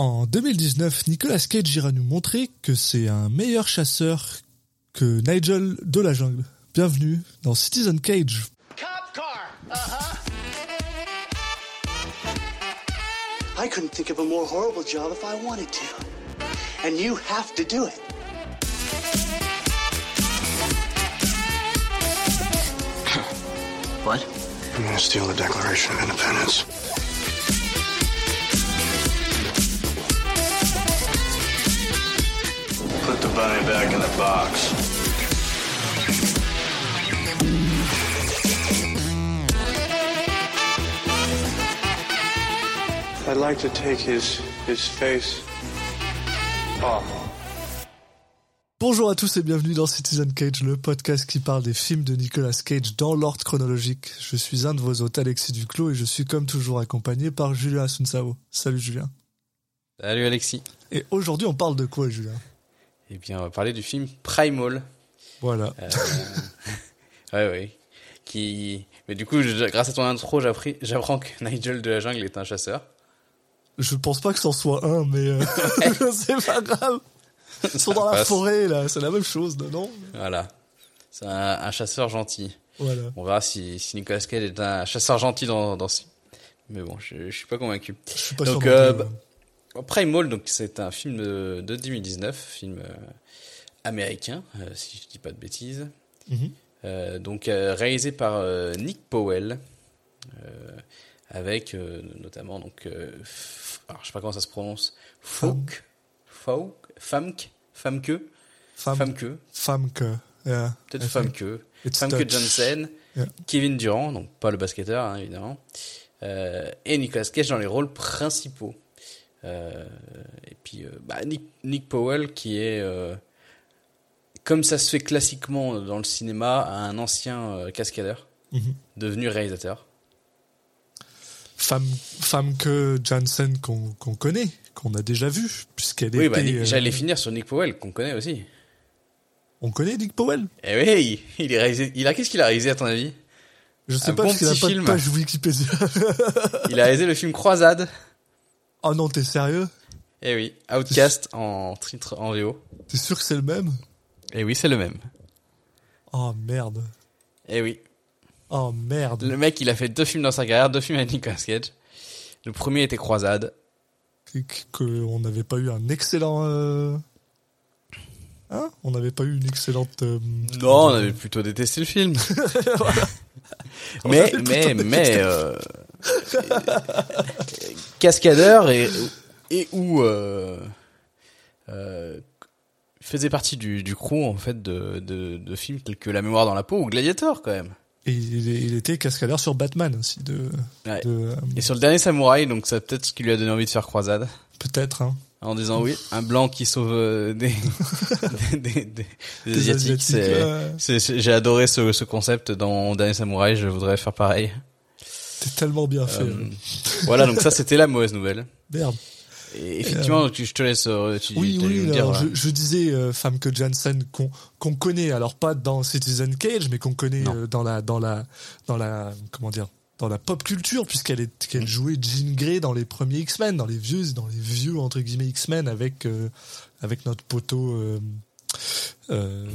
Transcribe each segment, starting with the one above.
En 2019, Nicolas Cage ira nous montrer que c'est un meilleur chasseur que Nigel de la jungle. Bienvenue dans Citizen Cage. Cop car. Uh-huh. I couldn't think of a more horrible job if I wanted to. And you have to do it. What? I'm gonna steal the Declaration of Independence? Bunny back in the box. I'd like to take his his face off. Bonjour à tous et bienvenue dans Citizen Cage, le podcast qui parle des films de Nicolas Cage dans l'ordre chronologique. Je suis un de vos hôtes, Alexis Duclos, et je suis comme toujours accompagné par Julien Asunsao. Salut Julien. Salut Alexis. Et aujourd'hui, on parle de quoi, Julien Eh bien, on va parler du film Primal. Voilà. Euh, ouais, ouais. Qui, mais du coup, je- grâce à ton intro, j'apprends que Nigel de la jungle est un chasseur. Je pense pas que c'en soit un, mais euh, c'est pas grave. Ils sont dans la forêt, là, c'est la même chose, non Voilà. C'est un, un chasseur gentil. Voilà. On verra si, si Nicolas Cage est un chasseur gentil dans, dans ce Mais bon, je, je suis pas convaincu. Je suis pas Donc, sûr. euh, bah, Primal, donc c'est un film de, de 2019, film euh, américain, euh, si je dis pas de bêtises. Mhm. Euh, donc réalisé par Nick Powell, avec notamment donc, alors je sais pas comment ça se prononce, Folk, Folk, Famke, Famke, Famke, yeah. peut-être Famke, Famke. Johnson, Yeah. Kevin Durant, donc pas le basketteur hein, évidemment, et Nicolas Cage dans les rôles principaux. Euh, et puis euh, bah, Nick, Nick Powell qui est, euh, comme ça se fait classiquement dans le cinéma, un ancien euh, cascadeur Mhm. devenu réalisateur. Femme, femme que Jansen qu'on connaît, qu'on a déjà vu, puisqu'elle Oui, était. bah, euh, j'allais finir sur Nick Powell qu'on connaît aussi. On connaît Nick Powell Eh oui, il, il est réalisé. Il a qu'est-ce qu'il a réalisé à ton avis? Je sais Un pas bon parce qu'il a pas film. de page Wikipédia. Il a réalisé le film Croisade. Oh non, t'es sérieux? Eh oui, Outcast en titre en VO. T'es sûr que c'est le même? Eh oui, c'est le même. Oh merde. Eh oui, Oh merde. le mec, il a fait deux films dans sa carrière, deux films avec Nicolas Cage. Le premier était Croisade. Que- que- que on n'avait pas eu un excellent. euh, Hein? On n'avait pas eu une excellente. euh, Non, on avait plutôt détesté le film. mais, mais, plutôt mais, euh, cascadeur et, et où, euh, euh, faisait partie du, du crew, en fait, de, de, de films tels que La mémoire dans la peau ou Gladiator, quand même. Et il, il était cascadeur sur Batman aussi, de. Ouais. de, Et sur le dernier samouraï, donc c'est peut-être ce qui lui a donné envie de faire croisade. Peut-être, hein. En disant oui, un blanc qui sauve euh, des, des, des, des- des Des asiatiques, c'est- j'ai adoré ce, ce concept dans Dernier Samouraï, je voudrais faire pareil. C'est tellement bien fait. Euh, voilà, donc ça c'était la mauvaise nouvelle. Merde. Et effectivement, tu- je te laisse, euh, tu, Oui, oui, dire. alors, je, je disais euh, Famke Janssen qu'on connaît, alors pas dans Citizen Cage, mais qu'on connaît euh, dans la dans la dans la comment dire dans la pop culture puisqu'elle est qu'elle jouait Jean Grey dans les premiers X-Men, dans les vieux dans les vieux entre guillemets X-Men avec euh, avec notre poteau euh, euh,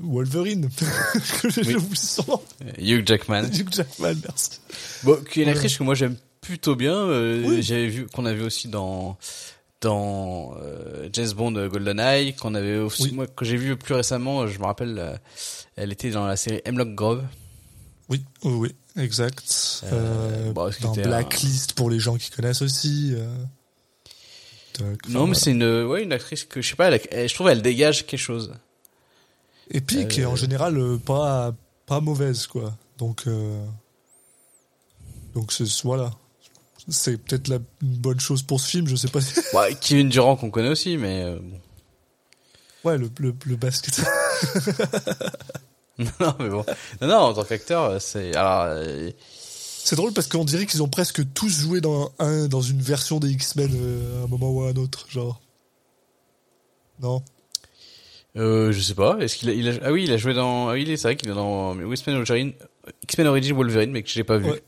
Wolverine. J'ai oublié son nom. Euh, Hugh Jackman. Hugh Jackman, merci. Bon, qui est une actrice que moi j'aime plutôt bien. euh, Oui. J'avais vu qu'on avait aussi dans dans euh, James Bond euh, GoldenEye, qu'on avait aussi Oui. moi que j'ai vu plus récemment. Je me rappelle, euh, elle était dans la série Hemlock Grove. Oui, oui, oui, exact. Euh, Euh, bon, dans un- Blacklist pour les gens qui connaissent aussi. Enfin, non, mais voilà. c'est une ouais une actrice que je sais pas. Elle, elle- je trouve elle dégage quelque chose. Et puis qui est en Euh, général euh, pas pas mauvaise quoi. Donc euh, donc c'est voilà. C'est peut-être la une bonne chose pour ce film, je sais pas. Ouais, Kevin Durant qu'on connaît aussi, mais euh, bon. ouais, le le, le basket. non, mais bon. Non, non, en tant qu'acteur, c'est alors. C'est drôle parce qu'on dirait qu'ils ont presque tous joué dans un dans une version des X-Men euh, à un moment ou à un autre, genre. Non? Euh, je sais pas. Est-ce qu'il a, il a, ah oui, il a joué dans, ah oui, c'est vrai qu'il est dans X-Men Origin, X-Men Origin Wolverine, mais que j'ai pas vu. Ouais.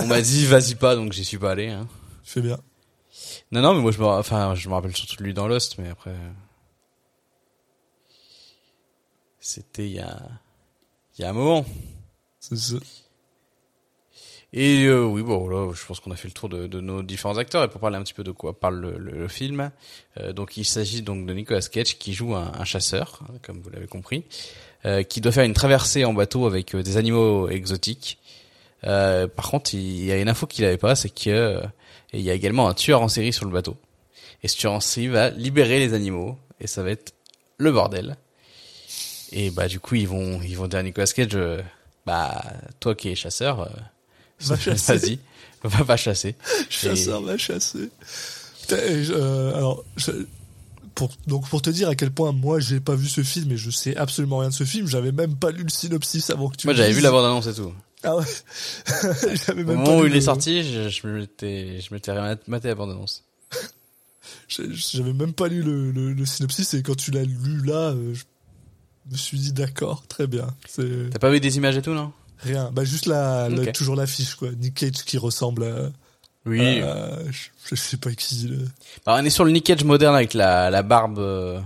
On m'a dit, vas-y pas, donc j'y suis pas allé, hein. Fais bien. Non, non, mais moi je me, enfin, je me rappelle surtout de lui dans Lost, mais après, c'était il y a, il y a un moment. C'est ça. Et euh, oui, bon, là, je pense qu'on a fait le tour de, de, nos différents acteurs. Et pour parler un petit peu de quoi parle le, le, le film, euh, donc il s'agit donc de Nicolas Cage qui joue un, un chasseur, hein, comme vous l'avez compris, euh, qui doit faire une traversée en bateau avec euh, des animaux exotiques. Euh, par contre, il y a une info qu'il avait pas, c'est que il y a également un tueur en série sur le bateau. Et ce tueur en série va libérer les animaux et ça va être le bordel. Et bah du coup ils vont ils vont dire à Nicolas Cage, bah toi qui es chasseur Va chasser. Vas-y, va, va chasser. Chasseur va chasser. Putain, euh, alors, je- pour, donc pour te dire à quel point moi j'ai pas vu ce film et je sais absolument rien de ce film, j'avais même pas lu le synopsis avant que tu Moi j'avais vu la bande annonce et tout. Ah ouais. j'avais Au moment pas où il le- est sorti, je, je m'étais je m'étais maté la bande annonce. J'avais même pas lu le, le, le synopsis et quand tu l'as lu là, euh, je me suis dit d'accord, très bien. T'as pas vu des images et tout non? Rien. Bah juste la, la- Ok. toujours l'affiche quoi. Nick Cage qui ressemble à, Oui. à- je, je sais pas qui, là. Bah, on est sur le Nick Cage moderne avec la la barbe euh,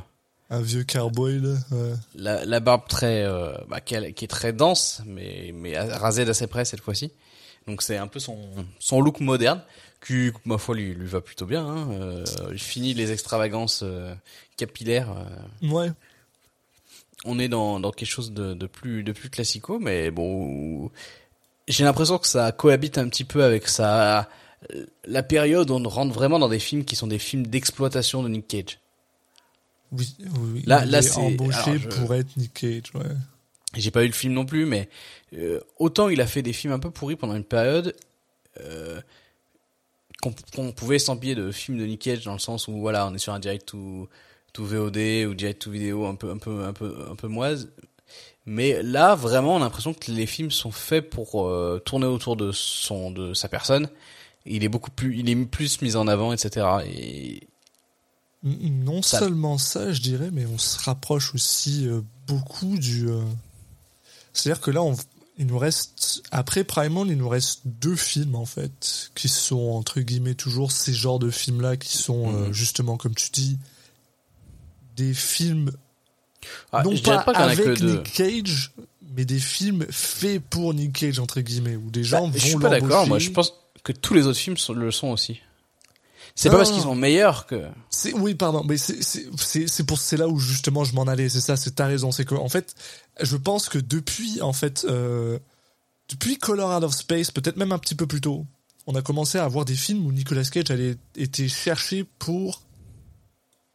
un vieux cowboy là. Ouais. la, la barbe très euh, bah, qui, a- qui est très dense mais mais rasée d'assez près cette fois-ci. Donc c'est un peu son son look moderne qui ma foi lui lui va plutôt bien hein. Euh, il finit les extravagances euh, capillaires euh, Ouais. On est dans, dans quelque chose de, de plus de plus classico, mais bon, j'ai l'impression que ça cohabite un petit peu avec ça la période où on rentre vraiment dans des films qui sont des films d'exploitation de Nick Cage. Oui, oui, oui. Là- là, est c'est- embauché je- pour être Nick Cage, ouais. J'ai pas eu le film non plus, mais euh, autant il a fait des films un peu pourris pendant une période euh, qu'on qu'on pouvait s'empiller de films de Nick Cage dans le sens où voilà, on est sur un direct to, to VOD ou direct to vidéo un peu un peu un peu un peu moise. Mais là, vraiment, on a l'impression que les films sont faits pour euh, tourner autour de son de sa personne. Il est beaucoup plus, il est plus mis en avant, etc. Et Non Ça- seulement ça, je dirais, mais on se rapproche aussi euh, beaucoup du. euh, C'est-à-dire que là, on... il nous reste après Primal, il nous reste deux films en fait qui sont entre guillemets toujours ces genres de films-là qui sont Mhm. justement comme tu dis des films Ah, non pas, pas avec. Nick Cage, mais des films faits pour Nick Cage entre guillemets où des gens Bah, vont je suis pas d'accord. Moi, je pense que tous les autres films sont- le sont aussi. C'est pas parce qu'ils sont meilleurs que. C'est oui, pardon, mais c'est c'est pour c'est là où justement je m'en allais. C'est ça, c'est ta raison. C'est que en fait, je pense que depuis en fait euh, depuis Color Out of Space, peut-être même un petit peu plus tôt, on a commencé à avoir des films où Nicolas Cage avait été cherché pour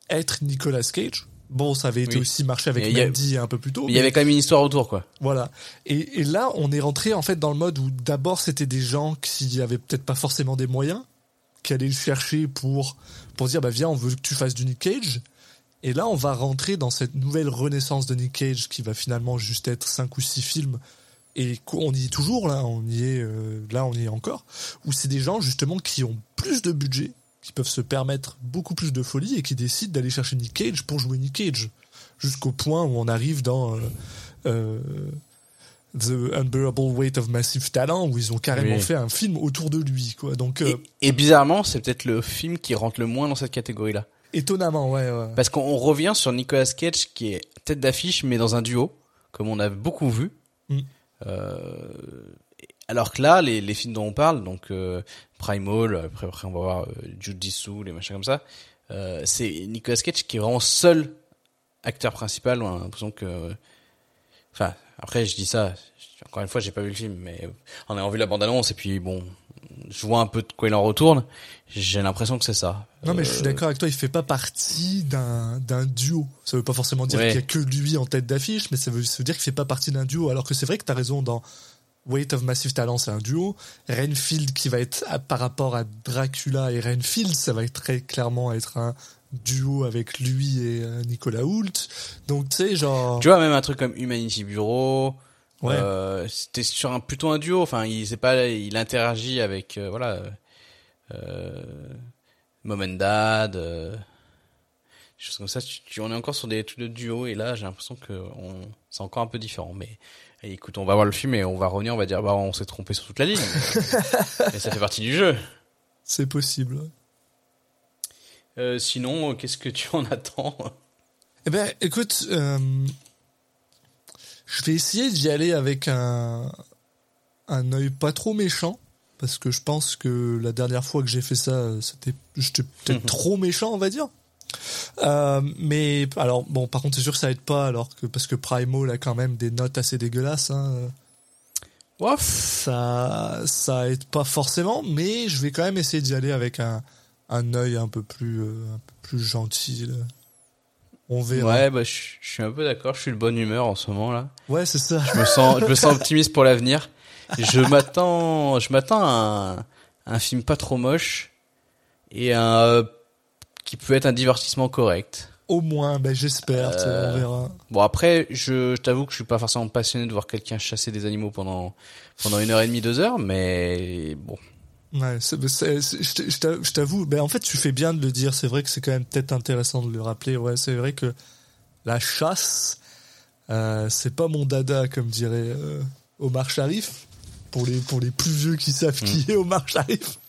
être Nicolas Cage. Bon, ça avait été Oui. aussi marché avec Mais a- Mandy un peu plus tôt. Il y avait quand même une histoire autour, quoi. Voilà. Et, et là, on est rentré en fait dans le mode où d'abord c'était des gens qui avaient peut-être pas forcément des moyens, qui allaient le chercher pour pour dire bah viens, on veut que tu fasses du Nick Cage. Et là, on va rentrer dans cette nouvelle renaissance de Nick Cage qui va finalement juste être cinq ou six films. Et on y est toujours là, on y est euh, là, on y est encore. Où c'est des gens justement qui ont plus de budget, qui peuvent se permettre beaucoup plus de folie et qui décident d'aller chercher Nick Cage pour jouer Nick Cage, jusqu'au point où on arrive dans euh, euh, The Unbearable Weight of Massive Talent où ils ont carrément Oui. fait un film autour de lui quoi. Donc euh, Et, et bizarrement, c'est peut-être le film qui rentre le moins dans cette catégorie-là. étonnamment ouais, ouais. Parce qu'on revient sur Nicolas Cage qui est tête d'affiche, mais dans un duo, comme on a beaucoup vu. Mm. Euh, alors que là, les, les films dont on parle, donc euh, Primal, après, après on va voir euh, Jujitsu, les machins comme ça, euh, c'est Nicolas Cage qui est vraiment seul acteur principal. On a l'impression que, enfin, après je dis ça. Encore une fois, j'ai pas vu le film, mais en ayant vu la bande-annonce et puis bon, je vois un peu de quoi il en retourne. J'ai l'impression que c'est ça. Non mais je suis Euh, d'accord avec toi, il fait pas partie d'un d'un duo. Ça veut pas forcément dire Ouais. qu'il y a que lui en tête d'affiche, mais ça veut, ça veut dire qu'il fait pas partie d'un duo. Alors que c'est vrai que t'as raison dans Weight of Massive Talent, c'est un duo. Renfield qui va être par rapport à Dracula et Renfield, ça va être très clairement être un duo avec lui et euh, Nicolas Hoult. Donc tu sais genre Tu vois, même un truc comme Humanity Bureau, Ouais. euh, c'était sur un plutôt un duo. Enfin, il c'est pas, il interagit avec euh, voilà, euh, Mom and Dad, euh, choses comme ça. Tu, tu- on est encore sur des trucs de duo et là, j'ai l'impression que on, c'est encore un peu différent. Mais et écoute, on va voir le film et on va revenir, on va dire bah on s'est trompé sur toute la ligne. mais ça fait partie du jeu. c'est possible. Euh, sinon, qu'est-ce que tu en attends? Eh ben, écoute, euh, je vais essayer d'y aller avec un un œil pas trop méchant parce que je pense que la dernière fois que j'ai fait ça, c'était j'étais peut-être trop méchant, on va dire. Euh, mais alors bon, par contre, c'est sûr que ça aide pas alors que parce que Primal a quand même des notes assez dégueulasses. Hein. Ouf. Ça ça aide pas forcément, mais je vais quand même essayer d'y aller avec un un œil un peu plus euh, un peu plus gentil. là. On verra. Ouais, bah, je je suis un peu d'accord. Je suis de bonne humeur en ce moment là. Ouais, c'est ça. Je me sens, je me sens optimiste pour l'avenir. Je m'attends, je m'attends à un, un film pas trop moche et un qui peut être un divertissement correct. Au moins, ben j'espère. sais, Euh, On verra. Bon après, je, je t'avoue que je suis pas forcément passionné de voir quelqu'un chasser des animaux pendant pendant une heure et demie, deux heures, mais bon. Ouais, je t'avoue- je t'avoue, ben en fait, tu fais bien de le dire. C'est vrai que c'est quand même peut-être intéressant de le rappeler. Ouais, c'est vrai que la chasse, euh, c'est pas mon dada, comme dirait euh, Omar Sharif. Pour les pour les plus vieux qui savent qui est Omar Sharif.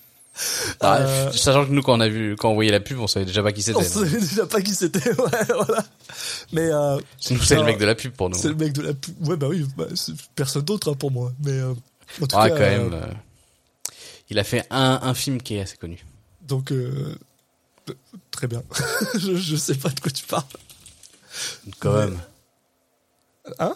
Ah, Euh, Sachant que nous quand on a vu, quand on voyait la pub, on savait déjà pas qui on c'était. savait déjà pas qui c'était. Ouais, voilà. Mais euh, Nous c'est le mec de la pub pour nous. C'est le mec de la. pu- Ouais, bah oui, bah, personne d'autre hein, pour moi. Mais euh, en tout Ah cas, quand même. euh, euh, Il a fait un, un film qui est assez connu. donc très bien. je, je sais pas de quoi tu parles. Quand même. Hein?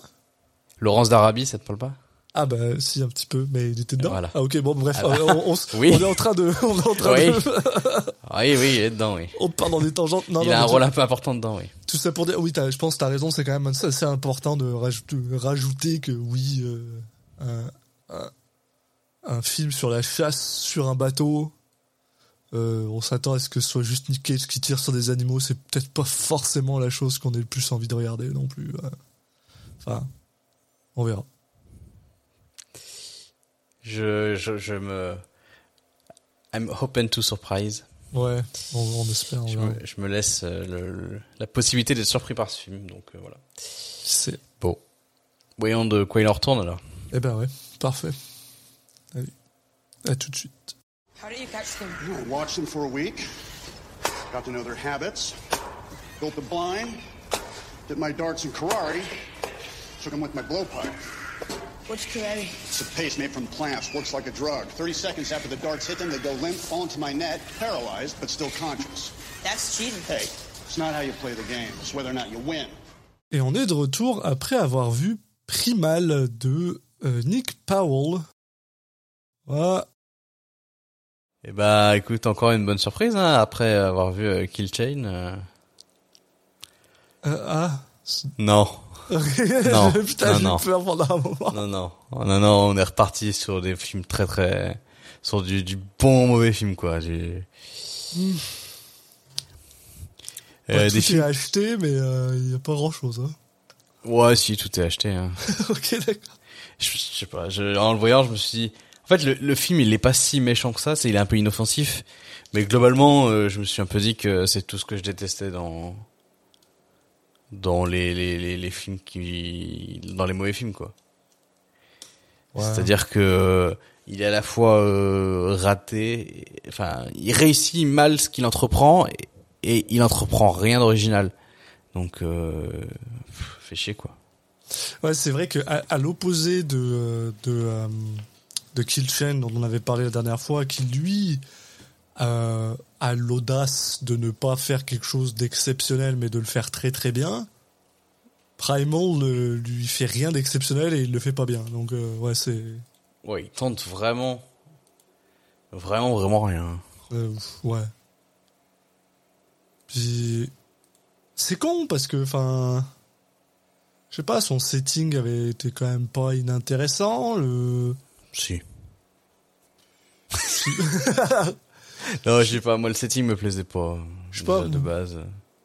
Laurence d'Arabie, ça te parle pas? Ah bah si un petit peu, mais il était dedans. Voilà. Ah ok bon bref, Ah bah. on, on Oui. on est en train de, on est en train Oui. de, Oui, oui, il est dedans, oui. on part dans des tangentes. Non, il non, a un rôle un peu important dedans, oui. Tout ça pour dire, oui, je pense que t'as raison, c'est quand même assez important de rajouter, rajouter que oui, euh, un, un, un film sur la chasse sur un bateau, euh, on s'attend à ce que ce soit juste Nick Cage qui tire sur des animaux, c'est peut-être pas forcément la chose qu'on ait le plus envie de regarder non plus. Enfin, on verra. Je, je, je me... I'm open to surprise. Ouais, on, on espère. On Je me, je me laisse euh, le, le- la possibilité d'être surpris par ce film, donc euh, voilà. C'est, Bon. Voyons de quoi il en retourne alors. eh ben ouais, parfait. Allez, à tout de suite. How do you catch them? I watched them for a week, got to know their habits, built the blind, did my darts and karate, took them with my blowpipe. What's karate? It's a paste made from plants, works like a drug. 30 seconds after the darts hit them, they go limp, fall into my net, paralyzed, but still conscious. That's cheating. Hey, it's not how you play the game, it's whether or not you win. Et on est de retour après avoir vu Primal de euh, Nick Powell. Voilà. Eh bah, écoute, encore une bonne surprise, hein, après avoir vu euh, Kill Chain. euh. Euh, ah. Non. Non, Putain, non, j'ai non. eu peur pendant un moment. Non, non. Non, non, on est reparti sur des films très, très... Sur du, du bon mauvais film, quoi. Du... Euh, Ouais, des tout est films... acheté, mais il n'y a pas grand chose. Hein. Ouais, si, tout est acheté. Hein. ok, d'accord. Je, je sais pas, je, en le voyant, je me suis dit... En fait, le, le film, il est pas si méchant que ça, c'est il est un peu inoffensif. Mais globalement, euh, je me suis un peu dit que c'est tout ce que je détestais dans dans les les, les, les films qui dans les mauvais films quoi. C'est-à-dire que euh, il est à la fois euh, raté, et- enfin, il réussit mal ce qu'il entreprend et, et il entreprend rien d'original. Donc euh, pff, fait chier quoi. Ouais, c'est vrai que à, à l'opposé de euh, de euh, de Kill Chain dont on avait parlé la dernière fois, qui lui euh, a l'audace de ne pas faire quelque chose d'exceptionnel, mais de le faire très très bien. Primal ne lui fait rien d'exceptionnel et il le fait pas bien. Donc euh, ouais, c'est Ouais, il tente vraiment vraiment vraiment rien. euh, ouais. Puis c'est con parce que enfin je sais pas, son setting avait été quand même pas inintéressant. Le Si. non, je sais pas, moi le setting me plaisait pas. Je sais pas, de base.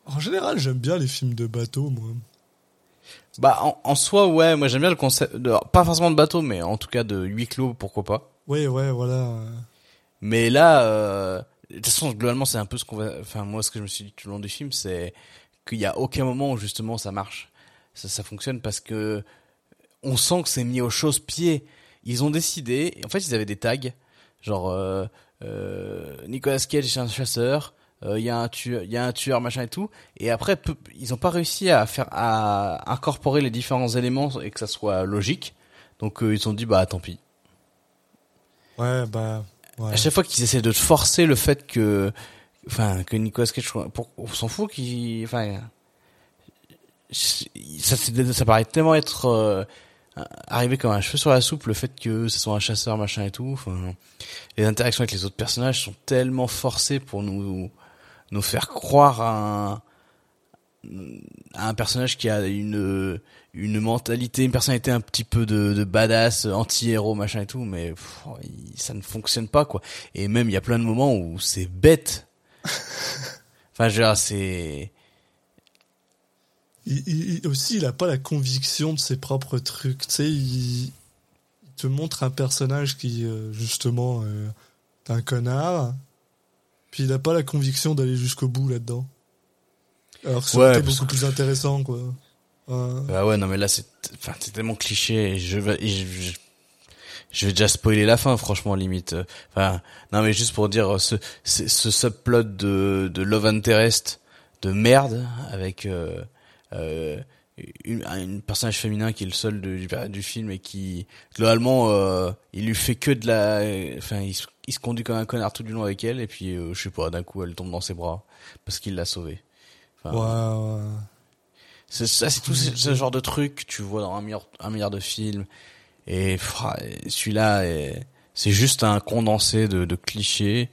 En général, j'aime bien les films de bateau, moi. Bah en, en soi ouais, moi j'aime bien le concept de, pas forcément de bateau mais en tout cas de huis clos pourquoi pas. Ouais, ouais, voilà. Mais là, euh, de toute façon, globalement, c'est un peu ce qu'on va. Enfin, moi, ce que je me suis dit tout le long du film, c'est qu'il y a aucun moment où justement ça marche, ça, ça fonctionne parce que on sent que c'est mis au chausse-pied. Ils ont décidé. En fait, ils avaient des tags, genre euh, Nicolas Cage est un chasseur, euh, il y a un tueur, il y a un tueur machin et tout. Et après, ils ont pas réussi à faire à incorporer les différents éléments et que ça soit logique. Donc euh, ils ont dit bah tant pis. Ouais, bah. Ouais. À chaque fois qu'ils essaient de forcer le fait que, enfin, que Nicolas Cage, pour, on s'en fout qu'il, enfin, ça, ça paraît tellement être euh, arrivé comme un cheveu sur la soupe le fait que ce soit un chasseur machin et tout. Enfin, les interactions avec les autres personnages sont tellement forcées pour nous nous faire croire à un, à un personnage qui a une une mentalité, une personnalité un petit peu de, de badass, anti-héros, machin et tout, mais pff, ça ne fonctionne pas quoi. Et même il y a plein de moments où c'est bête. enfin, je c'est Il, il- aussi, il a pas la conviction de ses propres trucs. Tu sais, il, il te montre un personnage qui, euh, justement, euh, est un connard. Puis il a pas la conviction d'aller jusqu'au bout là-dedans. Alors que Ouais, parce beaucoup plus intéressant, quoi. Ouais. Bah ouais, non mais là c'est enfin c'est tellement cliché et je vais je, je, je vais déjà spoiler la fin franchement limite. Enfin non mais juste pour dire ce ce, ce subplot de de love interest de merde avec euh, euh, une, un personnage féminin qui est le seul de- du, du film et qui globalement euh, il lui fait que de la enfin il, se- il se conduit comme un connard tout du long avec elle et puis euh, je sais pas d'un coup elle tombe dans ses bras parce qu'il l'a sauvée. Enfin, ouais. c'est ça, c'est tout ce, ce genre de truc que tu vois dans un milliard, un milliard de films. Et pff, celui-là, est- c'est juste un condensé de, de clichés.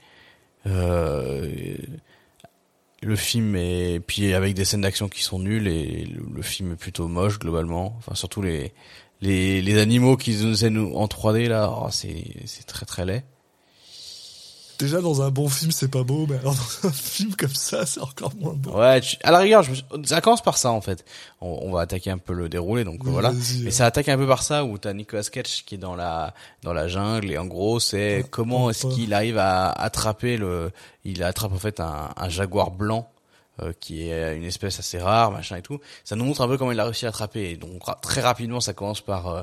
Euh, le film est puis avec des scènes d'action qui sont nulles et le, film est plutôt moche globalement. Enfin surtout les les, les animaux qu'ils nous nous en 3D là, oh, c'est c'est très très laid. Déjà, dans un bon film, c'est pas beau, mais alors dans un film comme ça, c'est encore moins beau. Ouais, tu- à la rigueur, je ça commence par ça en fait. On, on va attaquer un peu le déroulé, donc Oui, voilà. Mais ça attaque un peu par ça où t'as Nicolas Cage qui est dans la dans la jungle et en gros c'est comment est-ce qu'il arrive à attraper le, il attrape en fait un, un jaguar blanc. euh, qui est une espèce assez rare, machin et tout. Ça nous montre un peu comment il a réussi à attraper. Et donc ra- très rapidement, ça commence par euh,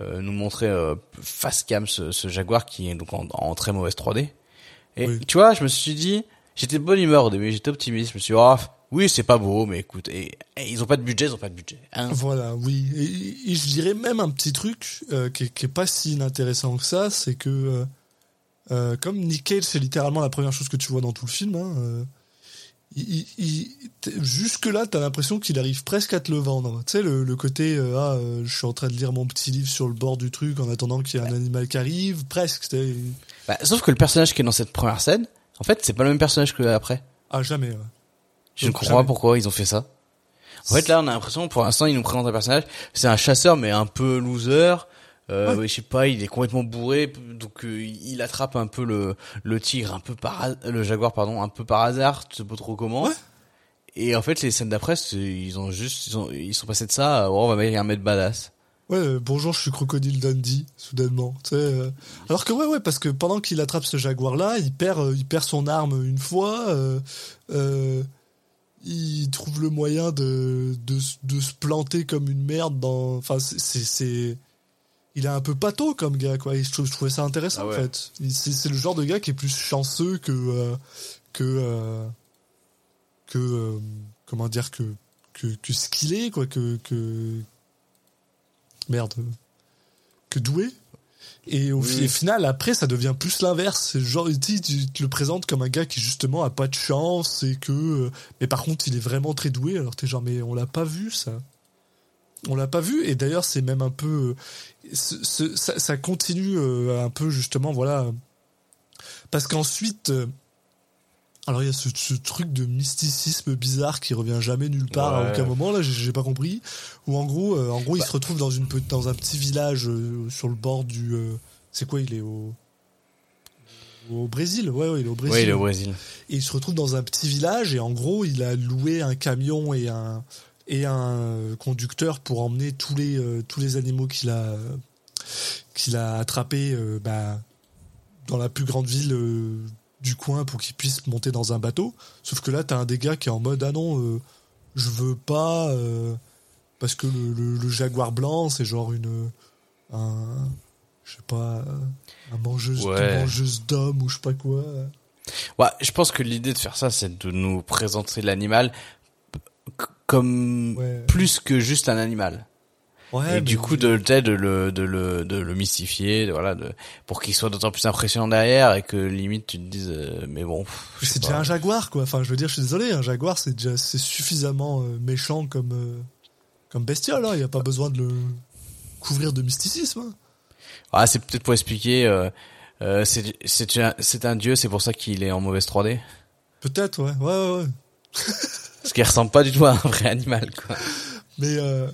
euh, nous montrer euh, face cam ce, ce jaguar qui est donc en, en très mauvaise 3D. Et Oui. tu vois, je me suis dit, j'étais de bonne humeur au début, j'étais optimiste. Je me suis dit, oh, oui, c'est pas beau, mais écoute, et, et ils ont pas de budget, ils ont pas de budget. Hein. Voilà, oui. Et, et je dirais même un petit truc euh, qui, est, qui est pas si inintéressant que ça, c'est que euh, euh, comme Nick Cage, c'est littéralement la première chose que tu vois dans tout le film. Hein, il, il- t'es- jusque-là, t'as l'impression qu'il arrive presque à te le vendre. Tu sais, le, le côté, euh, ah, euh, je suis en train de lire mon petit livre sur le bord du truc en attendant qu'il y ait un animal qui arrive, presque. Bah, sauf que le personnage qui est dans cette première scène, en fait, c'est pas le même personnage que après. Ah, jamais. ouais. Je ne comprends pas pourquoi ils ont fait ça. En fait, là, on a l'impression, pour l'instant, ils nous présentent un personnage, c'est un chasseur, mais un peu loser. Euh, ouais, je sais pas, il est complètement bourré, donc euh, il attrape un peu le le tigre, un peu par le jaguar, pardon, un peu par hasard, tu sais pas trop comment. Ouais. Et en fait, les scènes d'après, ils ont juste, ils, ont, ils sont passés de ça, à, oh, on va mettre un mec badass. Ouais, euh, bonjour, je suis Crocodile Dundee, soudainement. Tu sais, euh. Alors que ouais, ouais, parce que pendant qu'il attrape ce jaguar-là, il perd, euh, il perd son arme une fois. il trouve le moyen de, de, de se planter comme une merde dans. Enfin, c'est, il est un peu pato comme gars, quoi. Et je, trou- je trouvais ça intéressant Ah ouais. en fait. C'est, le genre de gars qui est plus chanceux que euh, que euh, que euh, comment dire que que, que skillé, quoi. Que que merde que doué. Et au fi- final, après, ça devient plus l'inverse. Genre, tu, tu te le présentes comme un gars qui justement a pas de chance et que, mais par contre, il est vraiment très doué. Alors t'es genre, mais on l'a pas vu ça. On l'a pas vu. Et d'ailleurs, c'est même un peu, ce- ce- ça, ça continue euh, un peu justement, voilà, parce qu'ensuite. euh, alors il y a ce, ce truc de mysticisme bizarre qui revient jamais nulle part à Ouais. aucun moment là j'ai- pas compris où en gros euh, en gros il se retrouve dans une dans un petit village euh, sur le bord du euh, c'est quoi il est au au Brésil? Ouais, ouais il est au Brésil Oui, le Brésil. et il se retrouve dans un petit village et en gros il a loué un camion et un et un conducteur pour emmener tous les euh, tous les animaux qu'il a qu'il a attrapés euh, bah, dans la plus grande ville euh, du coin pour qu'ils puissent monter dans un bateau sauf que là t'as un des gars qui est en mode ah non je veux pas parce que le, le- le jaguar blanc c'est genre une un je sais pas un mangeuse Ouais. mangeuse d'hommes ou je sais pas quoi Ouais, je pense que l'idée de faire ça, c'est de nous présenter l'animal comme Ouais. plus que juste un animal. Ouais, et du coup, de, sais, de le, de le, de le mystifier, de, voilà, de, pour qu'il soit d'autant plus impressionnant derrière et que limite tu te dises, euh, mais bon. c'est déjà un jaguar quoi. Enfin, je veux dire, je suis désolé, un jaguar c'est déjà c'est suffisamment euh, méchant comme euh, comme bestiole. Il hein. y a pas besoin de le couvrir de mysticisme. hein. Ah, c'est peut-être pour expliquer. Euh, c'est c'est un, c'est un dieu, c'est pour ça qu'il est en mauvaise 3D. Peut-être, ouais, ouais, ouais. ouais. Parce qu'il ressemble pas du tout à un vrai animal, quoi. Mais euh,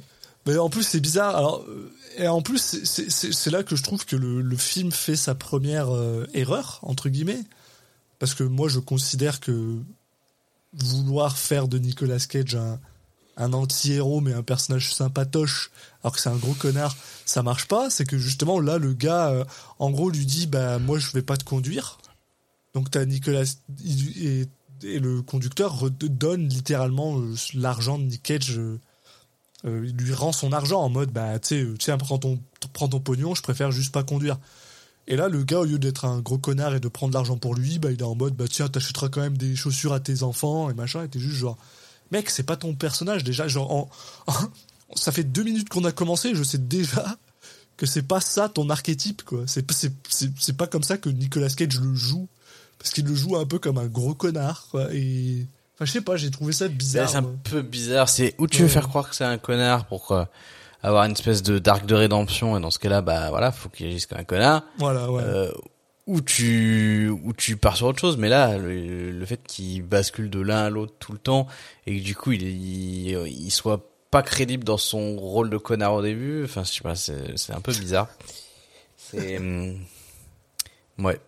en plus c'est bizarre. Alors euh, et en plus c'est- là que je trouve que le, film fait sa première euh, erreur entre guillemets parce que moi je considère que vouloir faire de Nicolas Cage un anti-héros mais un personnage sympatoche alors que c'est un gros connard ça marche pas c'est que justement là le gars en gros lui dit bah moi je vais pas te conduire donc t'as Nicolas et le conducteur redonne littéralement euh, l'argent de Nick Cage euh, euh, il lui rend son argent en mode bah tu sais prends ton prends ton pognon je préfère juste pas conduire. Et là le gars au lieu d'être un gros connard et de prendre l'argent pour lui bah il est en mode bah tiens t'achèteras quand même des chaussures à tes enfants et machin et t'es juste genre mec c'est pas ton personnage déjà genre en- ça fait deux minutes qu'on a commencé je sais déjà que c'est pas ça ton archétype quoi. C'est c'est pas comme ça que Nicolas Cage le joue parce qu'il le joue un peu comme un gros connard quoi et enfin je sais pas j'ai trouvé ça bizarre C'est un moi. peu bizarre. C'est où tu veux Ouais. faire croire que c'est un connard pour euh, avoir une espèce de d'arc de rédemption et dans ce cas-là, bah voilà, faut qu'il agisse comme un connard. voilà ouais Euh, ou tu ou tu pars sur autre chose, mais là, le, le fait qu'il bascule de l'un à l'autre tout le temps et que du coup il, il il soit pas crédible dans son rôle de connard au début, enfin je sais pas, c'est c'est un peu bizarre. C'est hum, ouais.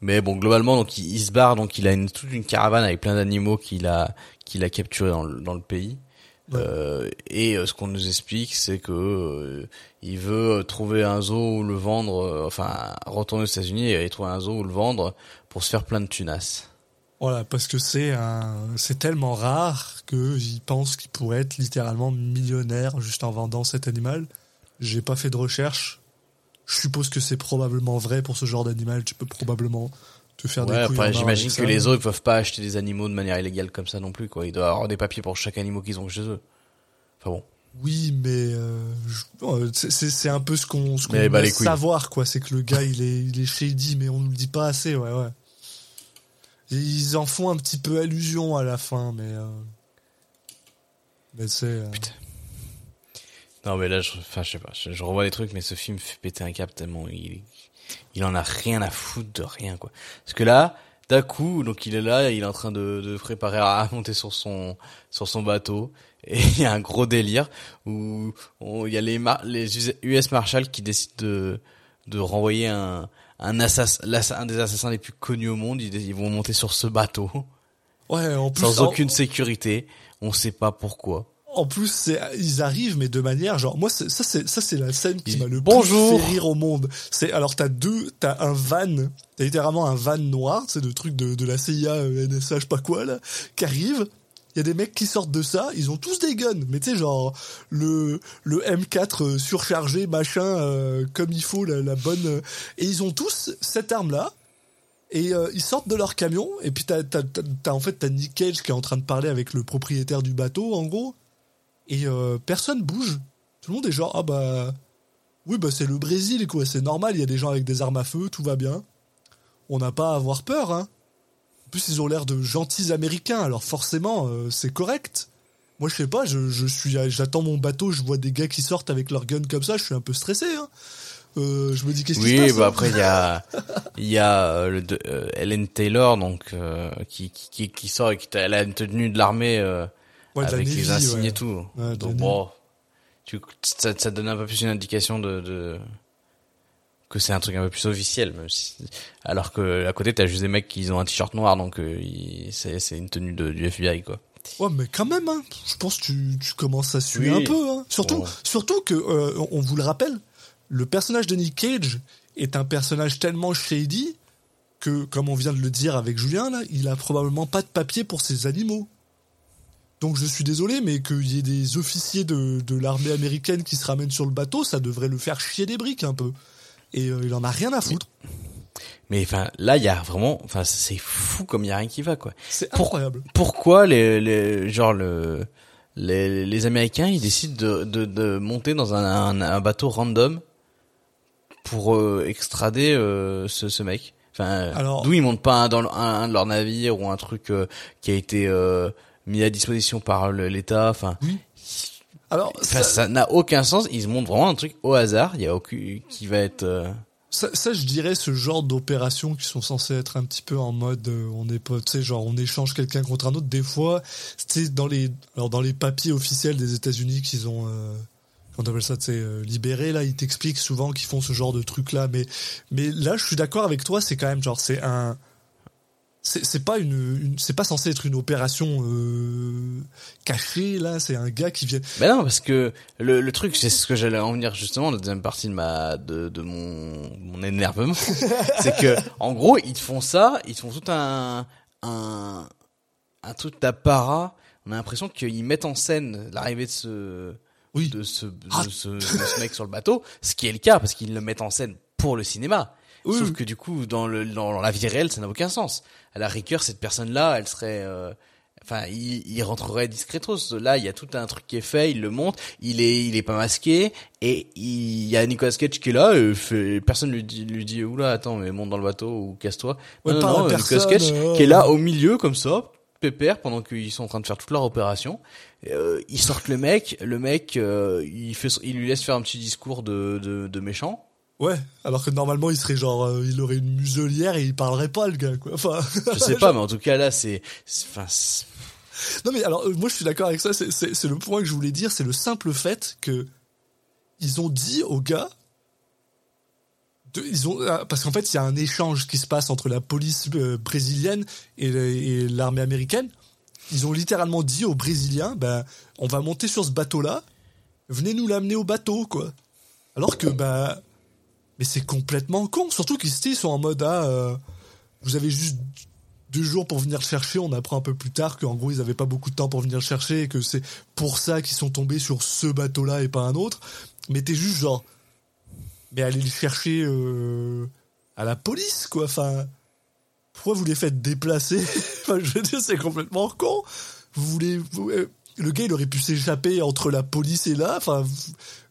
Mais bon, globalement, donc il, il se barre, donc il a une, toute une caravane avec plein d'animaux qu'il a qu'il a capturés dans le, dans le pays. Ouais. Euh, et euh, ce qu'on nous explique, c'est que euh, il veut euh, trouver un zoo où le vendre, euh, enfin retourner aux États-Unis et trouver un zoo où le vendre pour se faire plein de tunas. Voilà, parce que c'est un, c'est tellement rare que j'y pense qu'il pourrait être littéralement millionnaire juste en vendant cet animal. J'ai pas fait de recherche. Je suppose que c'est probablement vrai pour ce genre d'animal. Tu peux probablement te faire Ouais, des couilles après j'imagine que les zoos ils peuvent pas acheter des animaux de manière illégale comme ça non plus quoi. Ils doivent avoir des papiers pour chaque animal qu'ils ont chez eux. Enfin bon. Oui, mais euh, euh, c'est- un peu ce qu'on ce qu'on bah, savoir quoi. C'est que le gars il est il est shady, mais on nous le dit pas assez. Ouais, ouais. Et ils en font un petit peu allusion à la fin, mais euh, mais c'est euh, Putain. Non mais là, je, enfin je sais pas, je, je revois des trucs, mais ce film fait péter un cap tellement il, il en a rien à foutre de rien quoi. Parce que là, d'un coup, donc il est là, il est en train de, de préparer à monter sur son sur son bateau, et il y a un gros délire où on- il y a les mar- les US Marshals qui décident de de renvoyer un un assassin, un des assassins les plus connus au monde. Ils, ils vont monter sur ce bateau ouais. En plus, sans en- aucune sécurité. On sait pas pourquoi. En plus, ils arrivent, mais de manière, genre, moi, ça, c'est, ça, c'est la scène qui m'a le Bonjour. plus fait rire au monde. C'est, alors, t'as deux, t'as un van, t'as littéralement un van noir, c'est le truc de, de la CIA, euh, NSA, je sais pas quoi, là, qui arrive. Il y a des mecs qui sortent de ça, ils ont tous des guns, mais tu sais, genre, le, le M4 euh, surchargé, machin, euh, comme il faut, la, la bonne, euh, et ils ont tous cette arme-là, et euh, ils sortent de leur camion, et puis t'as, t'as, t'as, t'as- en fait, t'as Nick Cage qui est en train de parler avec le propriétaire du bateau, en gros, et euh, personne bouge. Tout le monde est genre, ah bah, oui, bah c'est le Brésil, quoi, c'est normal, il y a des gens avec des armes à feu, tout va bien. On n'a pas à avoir peur, hein. En plus, ils ont l'air de gentils américains, alors forcément, euh, c'est correct. Moi, je sais pas, je, je suis, j'attends mon bateau, je vois des gars qui sortent avec leurs guns comme ça, je suis un peu stressé, hein. Euh, je me dis qu'est-ce qui se Oui, passe bah hein après il y a il y a le de- euh, Ellen Taylor donc euh, qui, qui qui qui sort et qui elle a une tenue de l'armée Ouais, avec les Navy, insignes ouais. et tout. Ouais, donc bon, tu ça, ça donne un peu plus une indication de, de que c'est un truc un peu plus officiel même si alors que à côté t'as juste des mecs qui ont un t-shirt noir donc euh, c'est une tenue de, du FBI quoi. Ouais, mais quand même, hein. Je pense que tu, tu commences à suer Oui. un peu, hein. Surtout, Bon. surtout que, euh, on vous le rappelle, le personnage de Nick Cage est un personnage tellement shady que, comme on vient de le dire avec Julien, là, il a probablement pas de papier pour ses animaux. Donc je suis désolé, mais qu'il y ait des officiers de, de l'armée américaine qui se ramènent sur le bateau, ça devrait le faire chier des briques un peu. Et euh, il en a rien à foutre. Mais enfin, là, il y a vraiment, enfin, c'est fou comme il y a rien qui va, quoi. C'est Pour- incroyable. Pourquoi les, les genre le les, les Américains ils décident de, de, de monter dans un, un, un bateau random pour euh, extrader euh, ce, ce mec? Enfin, Alors- d'où ils montent pas un, dans un, un de leurs navires ou un truc euh, qui a été euh, mis à disposition par l'État. Enfin, Alors, ça, n'a aucun sens. Ils montent vraiment un truc au hasard. Il y a aucun qui va être. euh, ça, ça, je dirais ce genre d'opérations qui sont censées être un petit peu en mode, euh, on est pas, tu sais, genre on échange quelqu'un contre un autre. Des fois, sais, dans les, alors dans les papiers officiels des États-Unis qu'ils ont, euh, qu'on appelle ça, sais, euh, libérés là, ils t'expliquent souvent qu'ils font ce genre de truc là. Mais, mais là, je suis d'accord avec toi, c'est quand même genre, c'est un, c'est c'est pas une, une- c'est pas censé être une opération euh, cachée là. C'est un gars qui vient. Ben non, parce que le, le truc, c'est ce que j'allais en venir justement, la deuxième partie de ma de, de mon mon énervement, c'est que en gros ils font ça, ils font tout un un un truc d'apparat. On a l'impression qu'ils mettent en scène l'arrivée de ce Oui. de ce de, Ah. ce de ce mec sur le bateau, ce qui est le cas parce qu'ils le mettent en scène pour le cinéma. Oui, Sauf oui. que du coup, dans le dans la vie réelle, ça n'a aucun sens. À la rigueur, cette personne-là, elle serait, euh, enfin, il, il rentrerait discretos. Là, il y a tout un truc qui est fait, il le monte, il est il est pas masqué et il y a Nicolas Cage qui est là. Et fait, personne lui dit lui dit oula attends mais monte dans le bateau ou casse-toi. Ouais, non non, Nicolas Cage euh, qui est là au milieu comme ça pépère pendant qu'ils sont en train de faire toute leur opération. Euh, ils sortent le mec, le mec, euh, il fait, il lui laisse faire un petit discours de de, de méchant. Ouais, alors que normalement il serait genre, euh, il aurait une muselière et il parlerait pas le gars quoi. Enfin, Je sais pas, mais en tout cas là, c'est, enfin, non mais alors euh, moi je suis d'accord avec ça. C'est- le point que je voulais dire, c'est le simple fait que ils ont dit aux gars, de, ils ont ah, parce qu'en fait il y a un échange qui se passe entre la police euh, brésilienne et l'armée américaine. Ils ont littéralement dit aux Brésiliens, ben on va monter sur ce bateau là, venez nous l'amener au bateau quoi. Alors que bah mais c'est complètement con. Surtout qu'ils ils sont en mode ah, euh, vous avez juste deux jours pour venir chercher. On apprend un peu plus tard qu'en gros ils avaient pas beaucoup de temps pour venir chercher et que c'est pour ça qu'ils sont tombés sur ce bateau-là et pas un autre. Mais t'es juste genre, mais allez le chercher euh, à la police quoi. Enfin, pourquoi vous les faites déplacer? Je veux dire, c'est complètement con. Vous voulez, euh, le gars il aurait pu s'échapper entre la police et là. Enfin,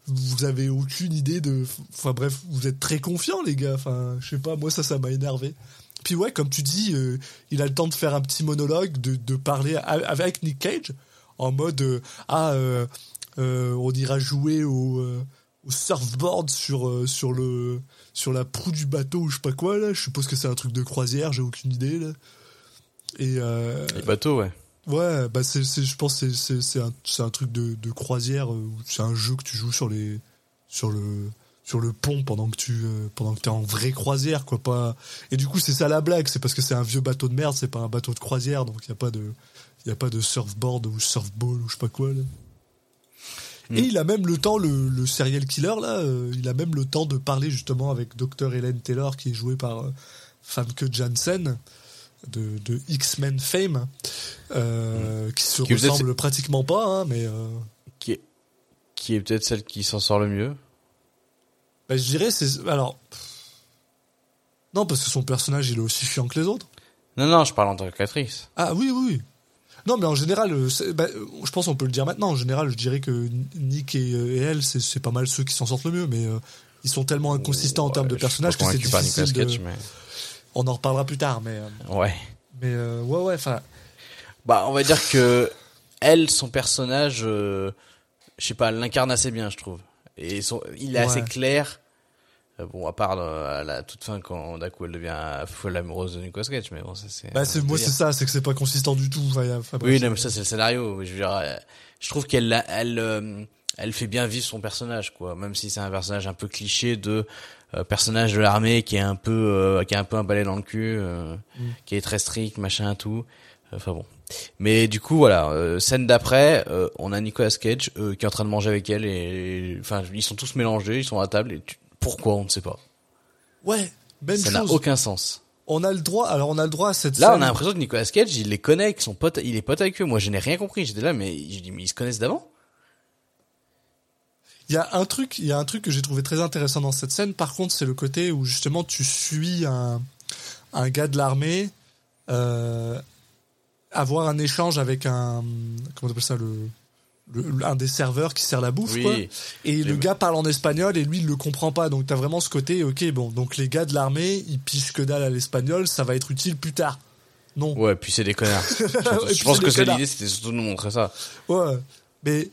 vous, avez aucune idée de. Enfin bref, vous êtes très confiants les gars. Enfin, je sais pas, moi ça, ça m'a énervé. Puis ouais, comme tu dis, euh, il a le temps de faire un petit monologue, de, de parler avec Nick Cage en mode euh, ah euh, on ira jouer au, au surfboard sur sur le sur la proue du bateau ou je sais pas quoi là. Je suppose que c'est un truc de croisière, j'ai aucune idée là. Et les bateaux, ouais. Ouais, bah c'est, je pense que c'est, un, c'est un truc de, de croisière, euh, c'est un jeu que tu joues sur les, sur le, sur le pont pendant que tu, euh, pendant que t'es en vraie croisière, quoi, pas. Et du coup, c'est ça la blague, c'est parce que c'est un vieux bateau de merde, c'est pas un bateau de croisière, donc il y a pas de, y a pas de surfboard ou surfball ou je sais pas quoi là. Et il a même le temps, le, le serial killer là, euh, il a même le temps de parler justement avec Dr. Helen Taylor qui est jouée par Famke Janssen de, de X-Men Fame, euh, qui se Qui ressemble pratiquement pas, hein, mais euh, Qui est, qui est peut-être celle qui s'en sort le mieux. bah, je dirais c'est alors non parce que son personnage il est aussi chiant que les autres. Non, non, je parle en tant qu'actrice. Ah oui oui. Non mais en général, euh, bah, je pense qu'on peut le dire maintenant. En général, je dirais que Nick et, et elle, c'est, c'est pas mal ceux qui s'en sortent le mieux, mais euh, ils sont tellement inconsistants en termes de personnages que pas c'est difficile. Nicolas de- Cage, mais... On en reparlera plus tard, mais euh, Ouais. mais euh, ouais ouais. Enfin Bah, on va dire que elle, son personnage, euh, je sais pas, elle l'incarne assez bien, je trouve. Et son, il est assez clair. Bon, à part euh, à la toute fin quand d'un coup elle devient folle amoureuse de Nicolas Cage, mais bon, ça c'est. bah, c'est moi c'est ça, c'est que c'est pas consistant du tout. Enfin, Oui, non, mais ça c'est le scénario. Je veux dire, je trouve qu'elle, elle, elle fait bien vivre son personnage, quoi. Même si c'est un personnage un peu cliché de euh, personnage de l'armée qui est un peu, euh, qui a un peu un balai dans le cul, euh, Mm. qui est très strict, machin, tout. Enfin bon. Mais du coup, voilà. scène d'après, on a Nicolas Cage qui est en train de manger avec elle et, enfin, ils sont tous mélangés, ils sont à table. Et tu- pourquoi on ne sait pas. Ouais, même Ça n'a aucun sens. On a le droit. Alors on a le droit à cette Là, on a l'impression que Nicolas Cage, il les connaît, avec son pote, il est pote avec eux. Moi, je n'ai rien compris. J'étais là, mais je dis, mais ils se connaissent d'avant. Il y a un truc, il y a un truc que j'ai trouvé très intéressant dans cette scène. Par contre, c'est le côté où justement tu suis un, un gars de l'armée euh, avoir un échange avec un comment on appelle ça le, le- un des serveurs qui sert la bouffe Oui. quoi. Et le gars parle en espagnol et lui il le comprend pas. Donc t'as vraiment ce côté ok bon donc les gars de l'armée ils pichent que dalle à l'espagnol ça va être utile plus tard. Non. Ouais, puis c'est des connards. Je pense que c'est l'idée, c'était surtout de nous montrer ça. Ouais, mais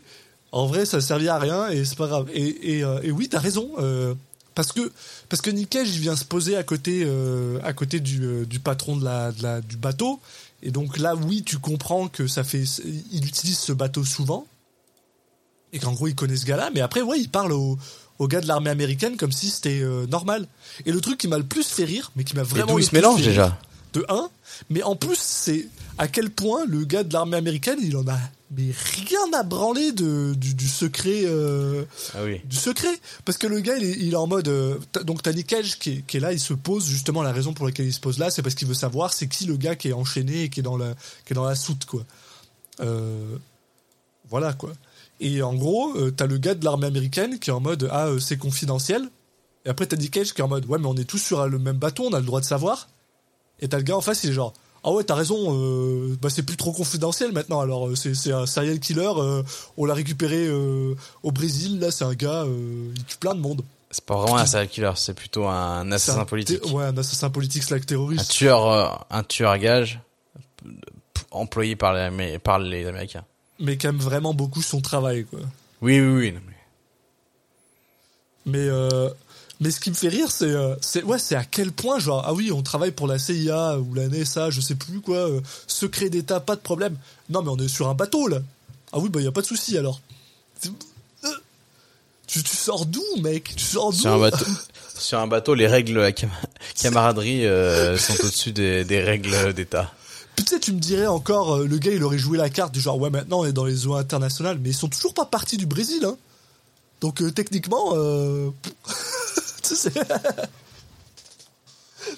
en vrai, ça servait à rien et c'est pas grave. Et, et, euh, et oui, t'as raison. euh, parce que parce que Nick Cage, il vient se poser à côté euh, à côté du, du patron de la, de la du bateau. Et donc là, oui, tu comprends que ça fait il utilise ce bateau souvent et qu'en gros il connaît ce gars-là. Mais après, ouais, il parle au au gars de l'armée américaine comme si c'était euh, normal. Et le truc qui m'a le plus fait rire, mais qui m'a vraiment d'où il se mélange déjà de 1, mais en plus, c'est à quel point le gars de l'armée américaine, il en a mais rien à branler de, du, du secret. euh, Ah oui. du secret parce que le gars il est, il est en mode euh, donc t'as Nick Cage qui est, qui est là il se pose justement la raison pour laquelle il se pose là c'est parce qu'il veut savoir c'est qui le gars qui est enchaîné et qui est dans la qui est dans la soute quoi Euh, voilà quoi et en gros t'as le gars de l'armée américaine qui est en mode ah c'est confidentiel et après t'as Nick Cage qui est en mode ouais mais on est tous sur le même bateau on a le droit de savoir et t'as le gars en face il est genre ah ouais, t'as raison, euh, bah c'est plus trop confidentiel maintenant. Alors euh, c'est c'est un serial killer, euh, on l'a récupéré euh, au Brésil. Là, c'est un gars, il tue plein de monde. C'est pas vraiment un serial killer, c'est plutôt un assassin un politique. Ouais, un assassin politique slash Un terroriste. tueur, euh, un tueur à gage employé par les, par les Américains. Mais qui aime vraiment beaucoup son travail, quoi. Oui, oui, oui. non, mais- Mais euh, mais ce qui me fait rire, c'est euh, c'est ouais, c'est à quel point genre ah oui, on travaille pour la CIA ou la NSA, je sais plus quoi, euh, secret d'État, pas de problème. Non, mais on est sur un bateau là. Ah oui, bah y a pas de souci alors. Euh, Tu, tu sors d'où, mec? Tu sors d'où? Sur un bateau, sur un bateau, les règles la cam- camaraderie euh, sont au-dessus des, des règles d'État. Puis tu me dirais encore, le gars, il aurait joué la carte du genre, ouais, maintenant on est dans les eaux internationales, mais ils sont toujours pas partis du Brésil, hein. Donc euh, techniquement, euh...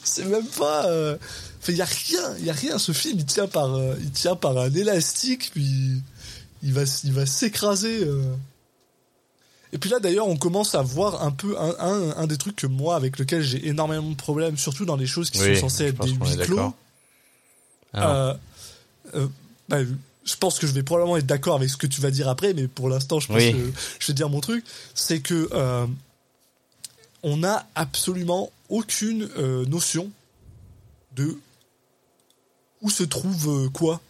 c'est... même pas... euh, Enfin, il y a rien, il y a rien. Ce film, il tient par, euh, il tient par un élastique, puis il va, il va s'écraser. euh. Et puis là, d'ailleurs, on commence à voir un peu un, un, un des trucs que moi, avec lequel j'ai énormément de problèmes, surtout dans les choses qui Oui, sont censées être des huis clos. Ah bah, je pense que je vais probablement être d'accord avec ce que tu vas dire après, mais pour l'instant, je pense Oui. que je vais dire mon truc. C'est que euh, on n'a absolument aucune euh, notion de où se trouve euh, quoi.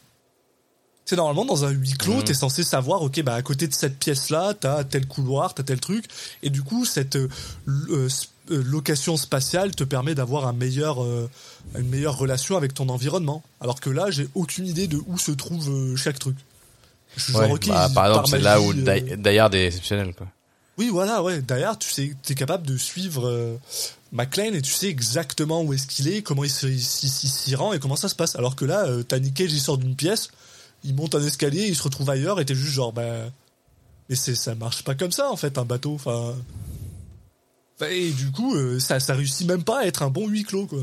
C'est normalement dans un huis clos, Mhm. t'es censé savoir, ok, bah à côté de cette pièce-là, t'as tel couloir, t'as tel truc, et du coup cette euh, location spatiale te permet d'avoir un meilleur, euh, une meilleure relation avec ton environnement. Alors que là, j'ai aucune idée de où se trouve euh, chaque truc. Je suis Ouais, genre, ok, bah, par exemple, c'est là où Hard est exceptionnel, quoi. oui, voilà, ouais. Derrière, tu sais, t'es capable de suivre McLean et tu sais exactement où est-ce qu'il est, comment il s'y rend et comment ça se passe. Alors que là, t'as Cage, il sort d'une pièce, il monte un escalier, il se retrouve ailleurs et t'es juste genre, bah. Mais ça marche pas comme ça, en fait, un bateau. Enfin. Et du coup, euh, ça, ça réussit même pas à être un bon huis clos, quoi.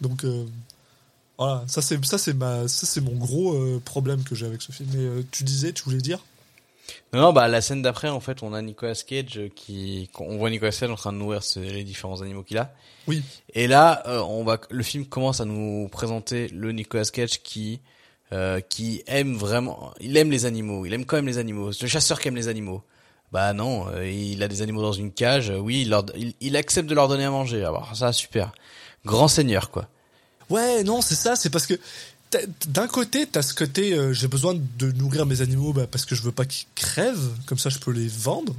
Donc, euh, voilà, ça c'est, ça c'est ma, ça c'est mon gros euh, problème que j'ai avec ce film. Mais euh, tu disais, tu voulais dire? Non, non, bah la scène d'après, en fait, on a Nicolas Cage qui, on voit Nicolas Cage en train de nourrir les différents animaux qu'il a. Oui. Et là, euh, on va, le film commence à nous présenter le Nicolas Cage qui, qui aime vraiment, il aime les animaux, il aime quand même les animaux. Le chasseur qui aime les animaux. Bah non, euh, il a des animaux dans une cage. euh, Oui, il, leur- il, il accepte de leur donner à manger. Alors ça, super. Grand seigneur, quoi. Ouais, non, c'est ça, c'est parce que d'un côté, t'as ce côté, euh, j'ai besoin de nourrir mes animaux bah, parce que je veux pas qu'ils crèvent, comme ça je peux les vendre,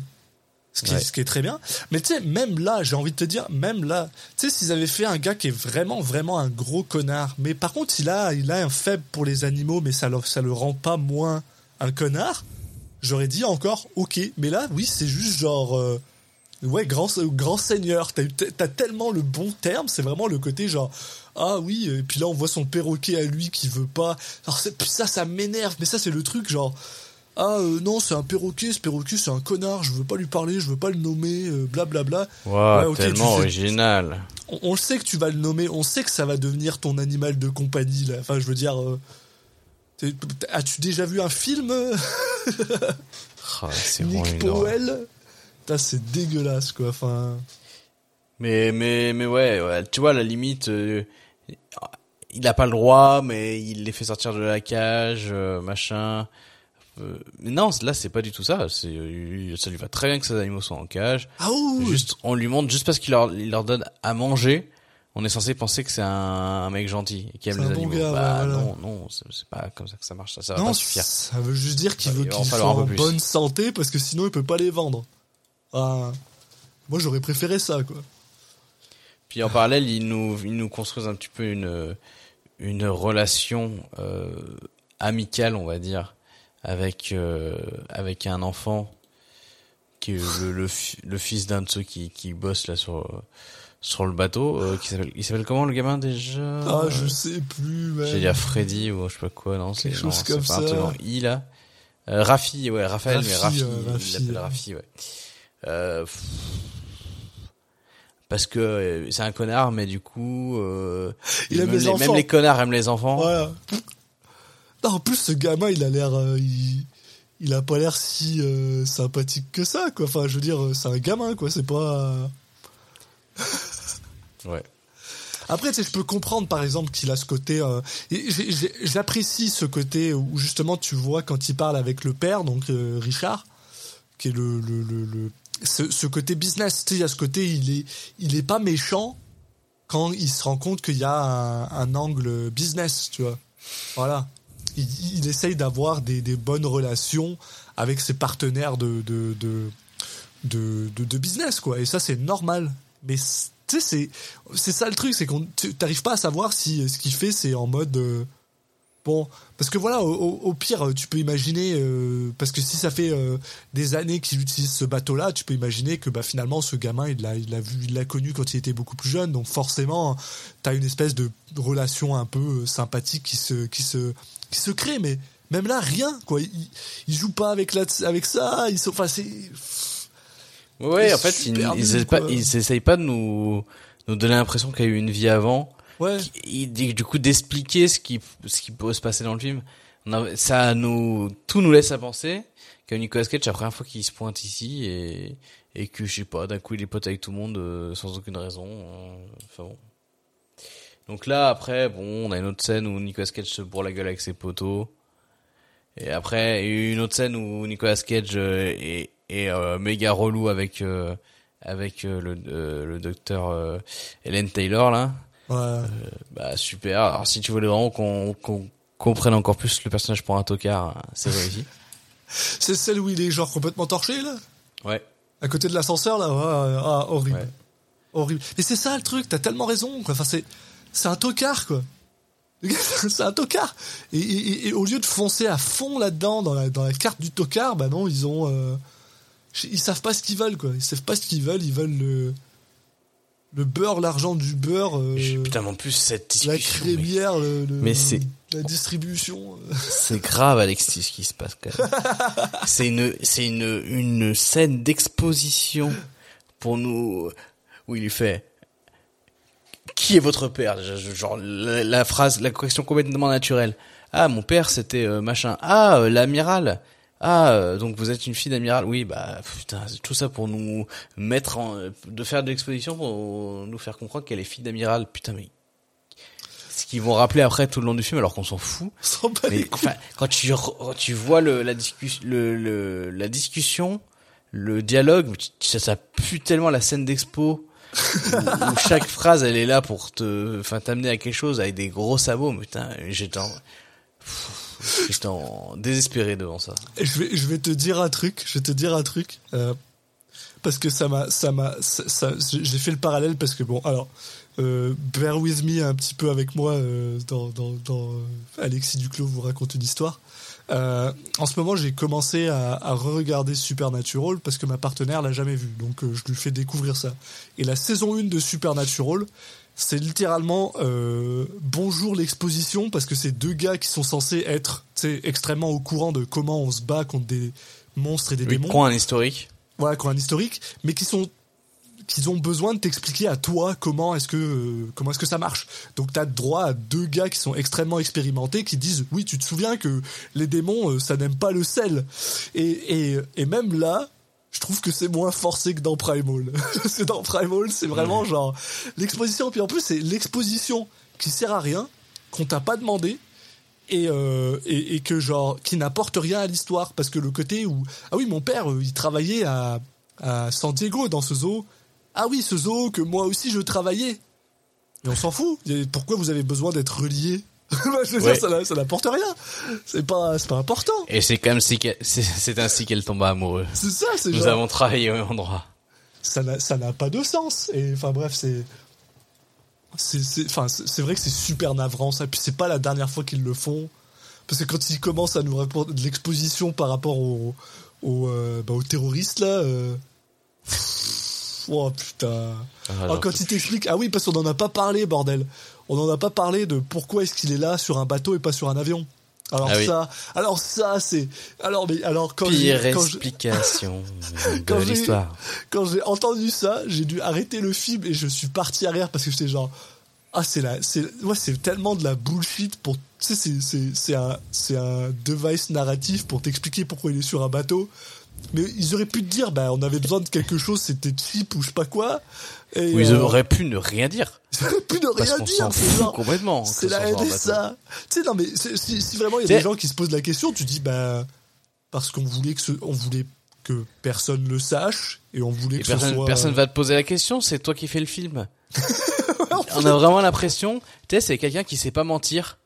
ce qui, Ouais. ce qui est très bien. Mais tu sais, même là, j'ai envie de te dire, même là, tu sais, s'ils avaient fait un gars qui est vraiment, vraiment un gros connard, mais par contre, il a, il a un faible pour les animaux, mais ça le, ça le rend pas moins un connard, j'aurais dit encore, ok. Mais là, oui, c'est juste genre. euh, Ouais, grand, grand seigneur, t'as, tellement le bon terme, c'est vraiment le côté genre, ah oui, et puis là on voit son perroquet à lui qui veut pas. Alors ça, ça m'énerve, mais ça c'est le truc genre, ah euh, non, c'est un perroquet, ce perroquet c'est un connard, je veux pas lui parler, je veux pas le nommer, euh, blablabla. Waouh, Ouais, ok, tellement sais- original. On, on sait que tu vas le nommer, on sait que ça va devenir ton animal de compagnie là. Enfin, je veux dire, euh, as-tu déjà vu un film euh, Oh, Nick. Powell c'est dégueulasse quoi. Enfin. Mais mais mais ouais, ouais, tu vois à la limite euh, il a pas le droit, mais il les fait sortir de la cage, euh, machin. Euh, mais non, là c'est pas du tout ça. C'est ça lui va très bien que ces animaux soient en cage. Ah ouh Juste, on lui montre juste parce qu'il leur, il leur donne à manger. On est censé penser que c'est un, un mec gentil et qui aime les un bon animaux. gars, bah voilà. non, non, c'est pas comme ça que ça marche. Ça, ça va Non, pas suffire. ça veut juste dire qu'il Ouais, veut qu'ils soient en bonne santé parce que sinon il peut pas les vendre. Ah, moi j'aurais préféré ça quoi. Puis en parallèle, ils nous, ils nous construisent un petit peu une, une relation euh, amicale, on va dire, avec euh, avec un enfant qui est le, le, le fils d'un de ceux qui, qui bosse là sur sur le bateau. euh, qui s'appelle, il s'appelle comment le gamin déjà Ah, je sais plus. J'ai dit à Freddy ou je sais pas quoi, non c'est Quelque non, chose c'est comme pas ça. truc en I là. Euh, Rafi, ouais, Raphaël, mais Rafi, Rafi, euh, il l'appelle ouais. Rafi, ouais. Euh, pff, parce que euh, c'est un connard, mais du coup, euh, Il aime même, les les, enfants. même les connards aiment les enfants. Voilà. Non, en plus ce gamin il a l'air, euh, il, il a pas l'air si euh, sympathique que ça quoi. Enfin je veux dire euh, c'est un gamin quoi. C'est pas. Ouais. Après, tu sais, je peux comprendre, par exemple, qu'il a ce côté. euh, J'apprécie ce côté où justement tu vois quand il parle avec le père, donc euh, Richard, qui est le, le, le, ce, ce côté business. Tu sais, il y a ce côté, il est, il est pas méchant quand il se rend compte qu'il y a un, angle business, tu vois. Voilà. Il, essaye d'avoir des, des bonnes relations avec ses partenaires de, de, de, de, de, business, quoi. Et ça, c'est normal. Mais tu sais, c'est, ça le truc, c'est qu'on t'arrives pas à savoir si ce qu'il fait, c'est en mode. euh, bon, parce que voilà, au, pire, tu peux imaginer, euh, parce que si ça fait euh, des années qu'il utilise ce bateau-là, tu peux imaginer que bah, finalement, ce gamin, il l'a, il l'a vu, il l'a connu quand il était beaucoup plus jeune, donc forcément, t'as une espèce de relation un peu euh, sympathique qui se, qui se, qui se crée, mais même là, rien, quoi. Il, il joue pas avec, la, avec ça, il enfin, c'est. Ouais, en fait, ils, ils, pas, ils essayent pas de nous, nous donner l'impression qu'il y a eu une vie avant. Ouais. Du coup, d'expliquer ce qui, ce qui peut se passer dans le film. A- ça nous, tout nous laisse à penser que Nicolas Cage, c'est la première fois qu'il se pointe ici et, et que, je sais pas, d'un coup, il est pote avec tout le monde euh, sans aucune raison. euh, Enfin bon. Donc là, après, bon, on a une autre scène où Nicolas Cage se bourre la gueule avec ses poteaux. Et après, une autre scène où Nicolas Cage euh, est, est euh, méga relou avec euh, avec euh, le, euh, le docteur euh, Helen Taylor là. Ouais. Bah super. Alors si tu voulais vraiment qu'on qu'on comprenne encore plus le personnage pour un tocard, c'est réussi. C'est celle où il est genre complètement torché, là? Ouais. À côté de l'ascenseur, là? Ouais, Ah, horrible. Ouais. Horrible. Mais c'est ça le truc, t'as tellement raison, quoi. Enfin, c'est, c'est un tocard, quoi. C'est un tocard. Et, et- et au lieu de foncer à fond là-dedans, dans la, dans la carte du tocard, bah non, ils ont. euh, ils savent pas ce qu'ils veulent, quoi. Ils savent pas ce qu'ils veulent, ils veulent le. Le beurre, l'argent du beurre. euh, Putain, mais en plus cette la discussion, mais crémière, le, le- Mais c'est- la distribution. euh. c'est grave Alexis ce qui se passe quand même. c'est une c'est une une scène d'exposition pour nous où il lui fait qui est votre père? Genre la, la phrase, la question complètement naturelle. Ah, mon père c'était euh, machin. Ah, euh, l'amiral. Ah, euh, donc vous êtes une fille d'amiral. Oui, bah putain, c'est tout ça pour nous mettre en, de faire de l'exposition pour nous faire comprendre qu'elle est fille d'amiral. Putain, mais ce qu'ils vont rappeler après tout le long du film alors qu'on s'en fout. Mais, enfin, quand tu quand tu vois le la discussion le, le la discussion le dialogue ça, ça pue tellement la scène d'expo où, où chaque phrase elle est là pour te enfin t'amener à quelque chose avec des gros sabots mais putain j'étais en j'étais en désespéré devant ça je vais, te dire un truc, je vais te dire un truc, euh, parce que ça m'a, ça m'a, j'ai fait le parallèle parce que bon, alors, euh, bear with me un petit peu avec moi euh, dans, Alexis Duclos vous raconte une histoire. Euh, en ce moment, j'ai commencé à, à re-regarder Supernatural parce que ma partenaire l'a jamais vu, donc euh, je lui fais découvrir ça. Et la saison 1 de Supernatural, c'est littéralement euh, bonjour l'exposition parce que c'est deux gars qui sont censés être extrêmement au courant de comment on se bat contre des monstres et des oui, démons. prends un historique. Voilà, qui ont un historique, mais qui sont qu'ils ont besoin de t'expliquer à toi comment est-ce que euh, comment est-ce que ça marche. Donc tu as droit à deux gars qui sont extrêmement expérimentés qui disent oui, tu te souviens que les démons euh, ça n'aime pas le sel. Et, et et même là, je trouve que c'est moins forcé que dans Primal. c'est dans Primal, c'est vraiment genre l'exposition puis en plus c'est l'exposition qui sert à rien qu'on t'a pas demandé et, euh, et, et que genre qui n'apporte rien à l'histoire parce que le côté où ah oui mon père il travaillait à, à San Diego dans ce zoo ah oui ce zoo que moi aussi je travaillais. Mais on s'en fout. Pourquoi vous avez besoin d'être relié? Je veux Ouais. dire ça, n'a- ça n'apporte rien. C'est pas c'est pas important. Et c'est comme si c'est c'est ainsi qu'elle tomba amoureuse. c'est ça c'est Nous genre avons travaillé au même endroit. ça n'a ça n'a pas de sens. Et enfin bref c'est c'est enfin c'est c'est vrai que c'est super navrant ça. Puis c'est pas la dernière fois qu'ils le font. Parce que quand ils commencent à nous raconter de l'exposition par rapport aux au, bah, aux terroristes là euh, oh putain Ah, Ah, quand il t'explique ah oui parce qu'on en a pas parlé bordel on en a pas parlé de pourquoi est-ce qu'il est là sur un bateau et pas sur un avion alors Ah oui. ça alors ça c'est alors mais alors quand Pire quand je- explication quand de j'ai- l'histoire. quand j'ai entendu ça, j'ai dû arrêter le film et je suis parti à rire parce que j'étais genre ah c'est la c'est ouais c'est tellement de la bullshit pour tu sais c'est un c'est un device narratif pour t'expliquer pourquoi il est sur un bateau. Mais ils auraient pu te dire bah on avait besoin de quelque chose, c'était cheap ou je sais pas quoi. Et Ou ils euh, auraient pu ne rien dire. ils auraient pu ne Parce rien dire. c'est complètement. que c'est ce la. NSA. Tu sais, non, mais si, si vraiment il y a des gens qui se posent la question, tu dis, bah, parce qu'on voulait que ce, on voulait que personne le sache et on voulait Et que personne, ce soit. personne va te poser la question, c'est toi qui fais le film. On a vraiment l'impression, tu sais, c'est quelqu'un qui sait pas mentir.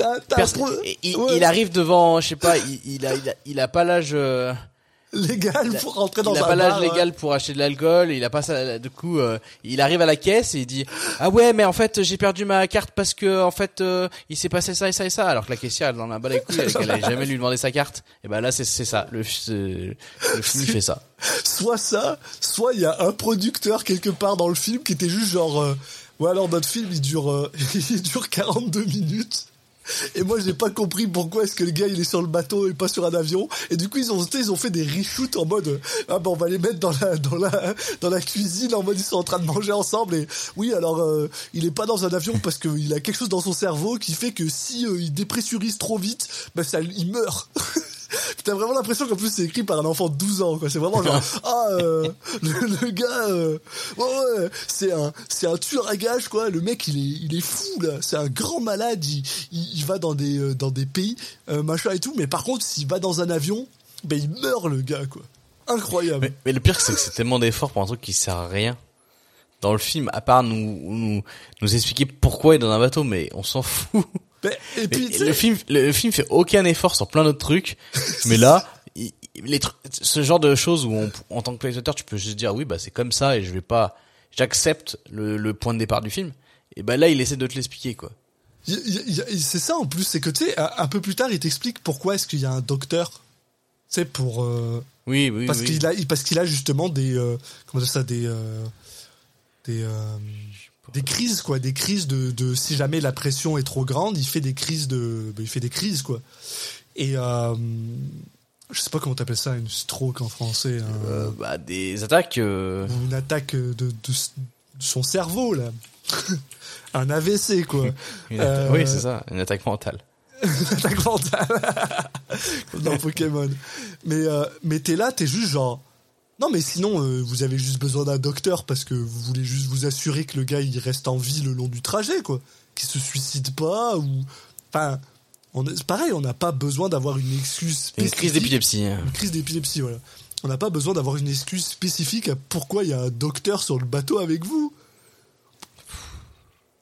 Un pro- et- il, ouais, il arrive devant, je sais pas, il, il a, il a, il a pas l'âge, euh, légal pour rentrer dans il a un pas l'âge bar, hein. légal pour acheter de l'alcool, il a pas ça, du coup, euh, il arrive à la caisse et il dit, ah ouais, mais en fait, j'ai perdu ma carte parce que, en fait, euh, il s'est passé ça et ça et ça, alors que la caissière, elle en a bas les couilles, qu'elle a jamais lui demandé sa carte. Et ben là, c'est, c'est ça, le, le film il fait ça. Soit ça, soit il y a un producteur quelque part dans le film qui était juste genre, euh, ouais alors notre film il dure, euh, il dure 42 minutes. Et moi j'ai pas compris pourquoi est-ce que le gars il est sur le bateau et pas sur un avion. Et du coup ils ont, ils ont fait des reshoots en mode, ah ben on va les mettre dans la, dans la, dans la cuisine en mode ils sont en train de manger ensemble. Et oui alors euh, il est pas dans un avion parce qu'il a quelque chose dans son cerveau qui fait que si euh, il dépressurise trop vite, ben ça, il meurt. T'as vraiment l'impression qu'en plus c'est écrit par un enfant de 12 ans quoi. C'est vraiment genre ah euh, le, le gars euh, ouais, ouais, c'est un c'est un tueur à gages quoi. Le mec il est il est fou là. C'est un grand malade. Il, il, il va dans des euh, dans des pays machin et tout. Mais par contre s'il va dans un avion, ben il meurt le gars quoi. Incroyable. Mais, mais le pire, c'est que c'est tellement d'efforts pour un truc qui sert à rien. Dans le film, à part nous, nous, nous expliquer pourquoi il est dans un bateau, mais on s'en fout. Ben, et puis sais, le film, le film fait aucun effort sur plein d'autres trucs, mais là, il- les ce genre de choses où on, en tant que spectateur, tu peux juste dire oui, bah c'est comme ça et je vais pas, j'accepte le, le point de départ du film. Et bah là, il essaie de te l'expliquer quoi. c'est ça en plus, c'est que tu sais un, peu plus tard il t'explique pourquoi est-ce qu'il y a un docteur. Tu sais pour euh, Oui, oui, parce oui. qu'il a parce qu'il a justement des euh, comment dire ça des euh, des euh, des crises quoi. Des crises de, de si jamais la pression est trop grande il fait des crises de ben, il fait des crises quoi. Et euh, je sais pas comment t'appelles ça une stroke en français un- Euh, bah, des attaques. euh, une attaque de, de, de son cerveau là. Un AVC quoi. Une atta- Oui, c'est ça, une attaque mentale. attaque mentale. Dans Pokémon. Mais mais t'es là t'es juste genre non mais sinon euh, vous avez juste besoin d'un docteur parce que vous voulez juste vous assurer que le gars il reste en vie le long du trajet quoi. Qu'il se suicide pas ou enfin on est- c'est pareil on n'a pas besoin d'avoir une excuse Une spécifique. crise d'épilepsie. hein. une crise d'épilepsie voilà. On n'a pas besoin d'avoir une excuse spécifique à pourquoi il y a un docteur sur le bateau avec vous.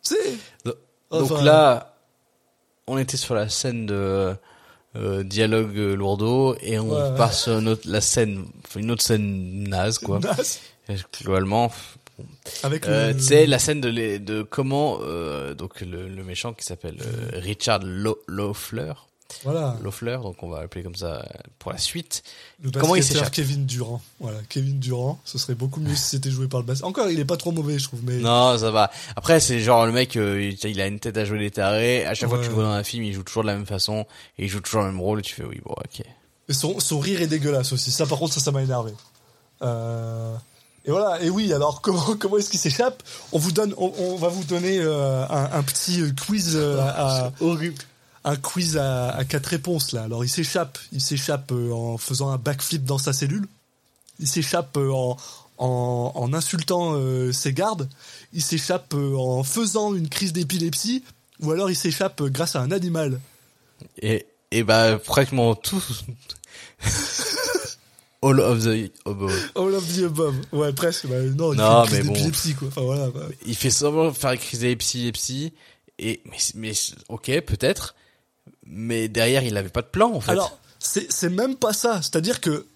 Sais. Donc Enfin- là, on était sur la scène de euh, dialogue euh, lourdeau et on Ouais, ouais. passe sur une autre, la scène, une autre scène naze quoi. naze. Globalement, avec euh, le- sais la scène de, les- de comment euh, donc le, le méchant qui s'appelle euh, Richard Lo- voilà Loeffler, donc on va l'appeler comme ça pour la suite. Le Comment il s'échappe Kevin Durant. Voilà, Kevin Durant. Ce serait beaucoup mieux si c'était joué par le basket. Encore, il est pas trop mauvais, je trouve, mais. Non, ça va. Après, c'est genre le mec, euh, il, il a une tête à jouer des tarés. À chaque fois que tu le vois dans un film, il joue toujours de la même façon et il joue toujours le même rôle. Et tu fais oui, bon, ok. Et son, son rire est dégueulasse aussi. Ça, par contre, ça, ça m'a énervé. Euh... Et voilà. Et oui, alors, comment, comment est-ce qu'il s'échappe? On vous donne, on, on va vous donner, euh, un, un petit quiz euh, à, horrible. Un quiz à, à quatre réponses, là. Alors, il s'échappe. Il s'échappe euh, en faisant un backflip dans sa cellule. Il s'échappe euh, en, en, en insultant euh, ses gardes. Il s'échappe en faisant une crise d'épilepsie. ou alors il s'échappe grâce à un animal. Et, et bah, pratiquement tout. All of the above. All of the above. Ouais, presque. Bah, non, il Non, fait une crise bon. quoi. Enfin, voilà. bah. Il fait de faire une crise d'épilepsie, et, mais, mais, ok, peut-être. Mais derrière, il avait pas de plan, en fait. Alors, c'est même pas ça. C'est-à-dire que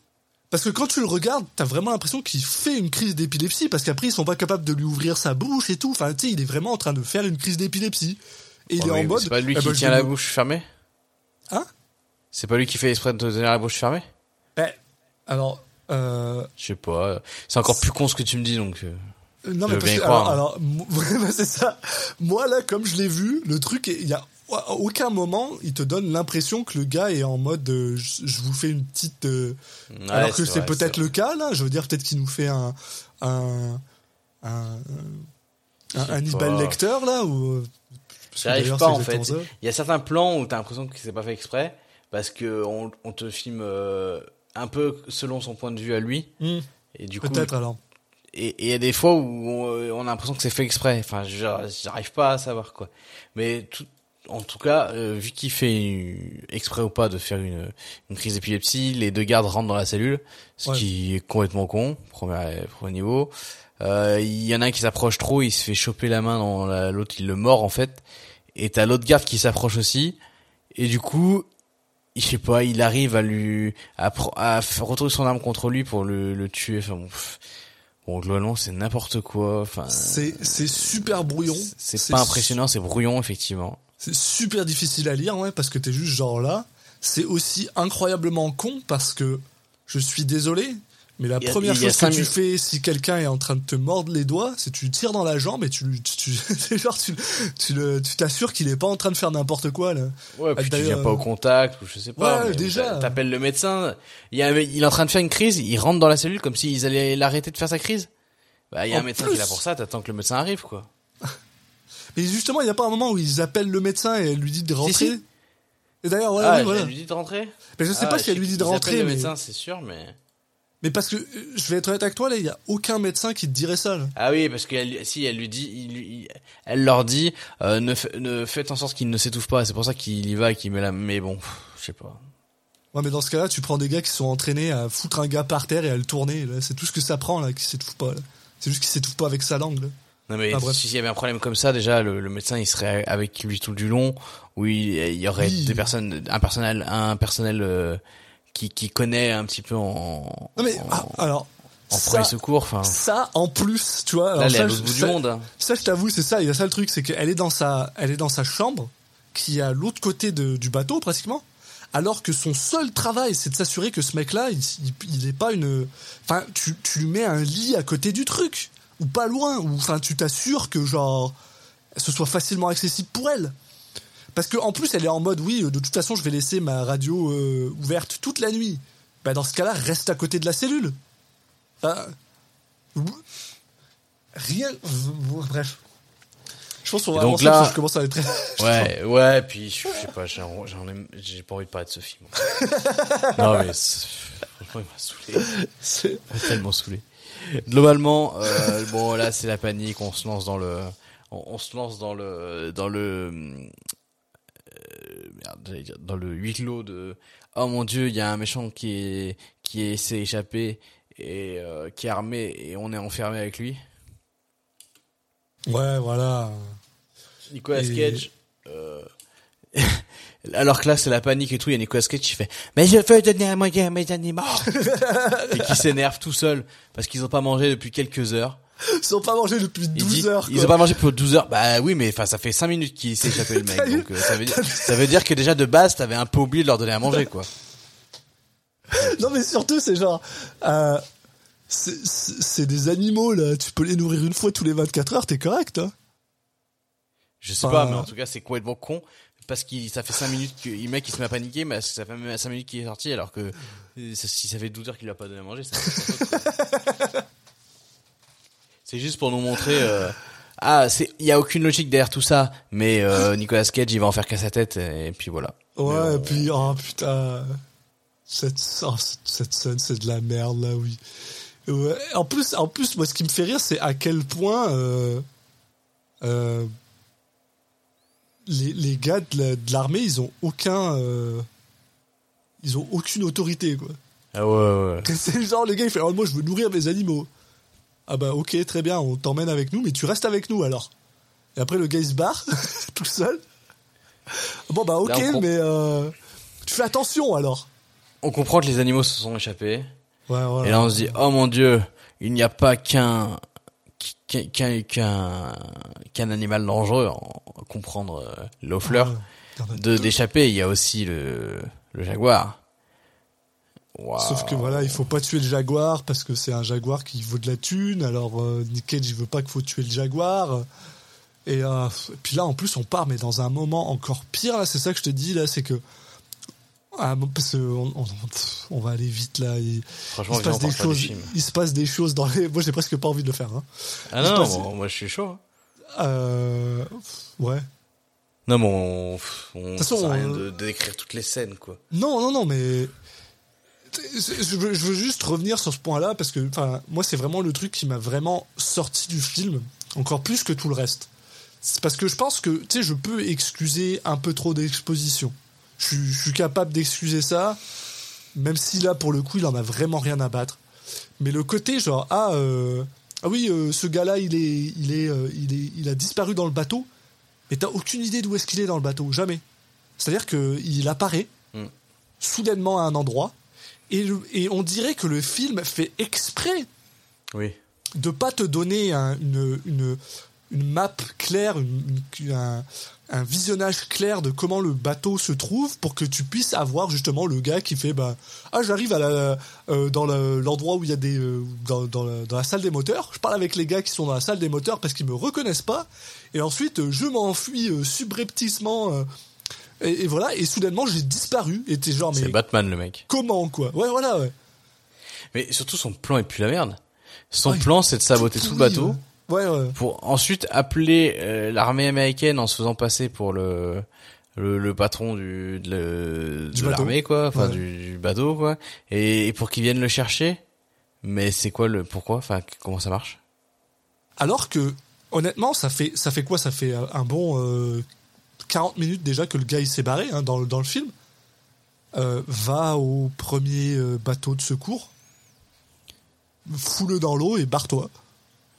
parce que quand tu le regardes, t'as vraiment l'impression qu'il fait une crise d'épilepsie parce qu'après ils sont pas capables de lui ouvrir sa bouche et tout. Enfin, tu sais, il est vraiment en train de faire une crise d'épilepsie. Et il est en mode. C'est pas lui eh qui ben, tient la bouche fermée? Hein? C'est pas lui qui fait exprès de te tenir la bouche fermée? Eh, alors. Euh, Je sais pas. C'est encore plus con ce que tu me dis, donc. euh. non Je mais parce que alors, hein. alors, c'est ça. Moi là, comme je l'ai vu, le truc, il y a à aucun moment il te donne l'impression que le gars est en mode euh, je, je vous fais une petite euh, Ouais, alors que c'est peut-être le cas là je veux dire peut-être qu'il nous fait un un un, un Hannibal. Lecter là ou euh, J'arrive pas en fait. Il y a certains plans où t'as l'impression que c'est pas fait exprès parce que on, on te filme euh, un peu selon son point de vue à lui Hmm, et du coup peut-être alors et il y a des fois où on, on a l'impression que c'est fait exprès. Enfin, j'arrive pas à savoir quoi. Mais tout, en tout cas, euh, vu qu'il fait une- exprès ou pas de faire une, une crise d'épilepsie, les deux gardes rentrent dans la cellule, ce Ouais. qui est complètement con, premier, premier niveau. Euh, Il y en a un qui s'approche trop, il se fait choper la main dans la- l'autre, il le mord en fait. Et t'as l'autre garde qui s'approche aussi. Et du coup, je sais pas, il arrive à lui à, à retrouver son arme contre lui pour le, le tuer. Enfin bon, pff. bon globalement c'est n'importe quoi. Enfin, c'est c'est super brouillon c'est pas impressionnant, c'est brouillon effectivement. C'est super difficile à lire, ouais, parce que t'es juste genre là. C'est aussi incroyablement con parce que je suis désolé, mais la a- première chose que tu fais si quelqu'un est en train de te mordre les doigts, c'est tu tires dans la jambe et tu tu, tu- genre tu, tu tu t'assures qu'il est pas en train de faire n'importe quoi là. Ouais, puis tu d'ailleurs, viens pas au contact ou je sais pas. Ouais, déjà. t'a- T'appelles le médecin. Il, y a, un- il est en train de faire une crise. Il rentre dans la cellule comme s'ils allaient l'arrêter de faire sa crise. Bah, il y a En un médecin plus. qui est là pour ça. T'attends que le médecin arrive quoi. Mais justement, il y a pas un moment où ils appellent le médecin et elle lui dit de rentrer. si. Et d'ailleurs, voilà, ah, oui, voilà. elle lui dit de rentrer. Mais je sais Ah, pas si elle lui dit de rentrer, le mais, médecin, c'est sûr, mais. mais parce que euh, je vais être honnête avec toi là, il y a aucun médecin qui te dirait ça. Là. Ah oui, parce qu'elle, si elle lui dit, il, elle leur dit, euh, ne, fa- ne faites en sorte qu'il ne s'étouffe pas. C'est pour ça qu'il y va et qu'il met la. Mais bon, je sais pas. Ouais, mais dans ce cas-là, tu prends des gars qui sont entraînés à foutre un gars par terre et à le tourner. C'est tout ce que ça prend là, qui s'étouffe pas. C'est juste qu'il s'étouffe pas avec sa langue. Là. Non mais Ah, bref. s'il y avait un problème comme ça, déjà le, le médecin il serait avec lui tout du long, où il, il y aurait Oui. des personnes, un personnel, un personnel euh, qui, qui connaît un petit peu en, Non mais en, ah, alors en ça, premier secours. Enfin, ça en plus, tu vois. alors là, elle est à l'autre bout du ça- monde. hein. Ça, je t'avoue, c'est ça. Il y a ça le truc, c'est qu'elle est dans sa, elle est dans sa chambre, qui est à l'autre côté de- du bateau pratiquement, alors que son seul travail, c'est de s'assurer que ce mec-là, il, il, il est pas une, enfin, tu, tu lui mets un lit à côté du truc ou pas loin, ou enfin, tu t'assures que genre, ce soit facilement accessible pour elle. Parce que en plus, elle est en mode, oui, de toute façon, je vais laisser ma radio euh, ouverte toute la nuit. Bah, dans ce cas-là, reste à côté de la cellule. Rien. Bref. Je pense qu'on va avancer là- parce que je commence à être. Ouais, ouais, puis je sais pas, j'en j'en ai, j'ai pas envie de parler de ce film. non mais franchement, il m'a saoulé. C'est- tellement saoulé. Globalement, euh, bon là c'est la panique, on se lance dans le, on, on se lance dans le, dans le, euh, merde, dans le huis clos de, oh mon dieu, il y a un méchant qui est, qui est s'est échappé et euh, qui est armé et on est enfermé avec lui. Ouais, voilà. Nicolas Et- Cage. Euh... Alors que là, c'est la panique et tout. Il y a Nicolas Cage qui fait Mais je veux donner à manger à mes animaux Et qui s'énerve tout seul parce qu'ils ont pas mangé depuis quelques heures. Ils ont pas mangé depuis Il 12 dit, heures. Ils quoi. ont pas mangé pour 12 heures. Bah oui, mais enfin, ça fait 5 minutes qu'il s'est échappé le mec. Donc euh, ça, veut dire, ça veut dire que déjà de base, t'avais un peu oublié de leur donner à manger, quoi. Non, mais surtout, c'est genre. euh, c'est- des animaux, là. Tu peux les nourrir une fois tous les 24 heures, t'es correct, hein. Je sais Enfin, pas, mais en tout cas, c'est complètement con. Parce qu'il, ça fait 5 minutes que le mec il se met à paniquer, mais ça fait même 5 minutes qu'il est sorti, alors que euh, si ça fait 12 heures qu'il lui a pas donné à manger, c'est juste pour nous montrer, euh, ah, c'est, il y a aucune logique derrière tout ça, mais euh, Nicolas Cage, il va en faire qu'à sa tête, et puis voilà. Ouais, et puis, oh putain. Cette, oh, cette- cette scène, c'est de la merde, là, oui. Ouais. En plus, en plus, moi, ce qui me fait rire, c'est à quel point, euh, euh, les, les gars de la- de l'armée, ils ont aucun, euh, ils ont aucune autorité quoi. Ah ouais, ouais. C'est genre le gars il fait, oh, moi je veux nourrir mes animaux. Ah bah ok très bien, on t'emmène avec nous, mais tu restes avec nous alors. Et après le gars il se barre tout seul. Bon bah ok, Là, mais tu fais attention alors. On comprend que les animaux se sont échappés. Ouais voilà. Et là, on se dit, oh mon dieu, il n'y a pas qu'un qu'un qu'un qu'un animal dangereux, en comprendre euh, l'eau-fleur, Ouais, de d'échapper. Il y a aussi le le jaguar. Sauf que voilà, il faut pas tuer le jaguar parce que c'est un jaguar qui vaut de la thune. Alors euh, Nick Cage il veut pas qu'il faut tuer le jaguar. Et euh, puis là en plus on part mais dans un moment encore pire là. C'est ça que je te dis là, c'est que ah, parce que on, va aller vite là. Il, Franchement, il se passe des choses. film. Il se passe des choses dans les. Moi j'ai presque pas envie de le faire. Hein. Ah il non, passe- bon, moi je suis chaud. hein. Euh, ouais. Non, mais on, on toute façon, rien de, de décrire toutes les scènes, quoi. Non, non, non, mais je veux, je veux juste revenir sur ce point-là parce que, enfin, moi, c'est vraiment le truc qui m'a vraiment sorti du film, encore plus que tout le reste. C'est parce que je pense que, tu sais, je peux excuser un peu trop d'exposition. Je, suis- je suis capable d'excuser ça, même si là, pour le coup, il en a vraiment rien à battre. Mais le côté, genre, ah, euh, ah oui, euh, ce gars-là, il est, il est, euh, il est, il a disparu dans le bateau, mais t'as aucune idée d'où est-ce qu'il est dans le bateau, jamais. C'est-à-dire que il apparaît Mm. soudainement à un endroit et, le- et on dirait que le film fait exprès Oui. de pas te donner un- une, une, une map claire, une- un, un visionnage clair de comment le bateau se trouve pour que tu puisses avoir justement le gars qui fait bah ah j'arrive à la euh, dans le- l'endroit où il y a des euh, dans, dans, la, dans la salle des moteurs. Je parle avec les gars qui sont dans la salle des moteurs parce qu'ils me reconnaissent pas. Et ensuite euh, je m'enfuis euh, subrepticement euh, et, et voilà. Et soudainement j'ai disparu. Et t'es genre C'est mais Batman, le mec. comment quoi? Ouais voilà ouais. Mais surtout, son plan est plus la merde. Son Ouais, plan, c'est de saboter tout, le bateau. ouais ouais pour ensuite appeler euh, l'armée américaine en se faisant passer pour le le, le patron du de, l'armée quoi. Enfin Ouais. du, du bateau quoi. Et, et pour qu'ils viennent le chercher. Mais c'est quoi le pourquoi? Enfin comment ça marche? Alors que, honnêtement, ça fait, ça fait quoi? Ça fait un bon euh, 40 minutes déjà que le gars il s'est barré hein, dans, le- dans le film. Euh, va au premier euh, bateau de secours, fous-le dans l'eau et barre-toi.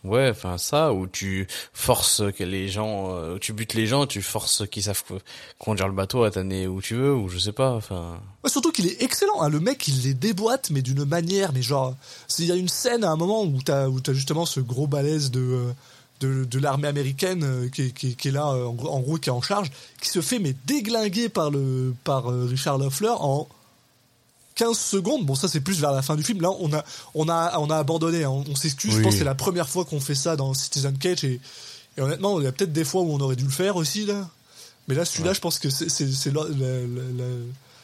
Ouais enfin ça où tu forces que les gens euh, tu butes les gens tu forces qu'ils savent co- conduire le bateau à t'amener où tu veux ou je sais pas enfin surtout qu'il est excellent. hein. Le mec, il les déboîte, mais d'une manière, mais genre, il y a une scène à un moment où t'as où t'as justement ce gros balèze de euh, l'armée américaine euh, qui, est- qui, qui là en, gros- qui est en charge, qui se fait mais déglinguer par le par Richard Loeffler en 15 secondes. Bon, ça c'est plus vers la fin du film. Là, on a on a on a abandonné. hein. On, on s'excuse. Je pense que c'est la première fois qu'on fait ça dans Citizen Cage et, et honnêtement, il y a peut-être des fois où on aurait dû le faire aussi là. Mais là, celui-là, je pense que c'est c'est la-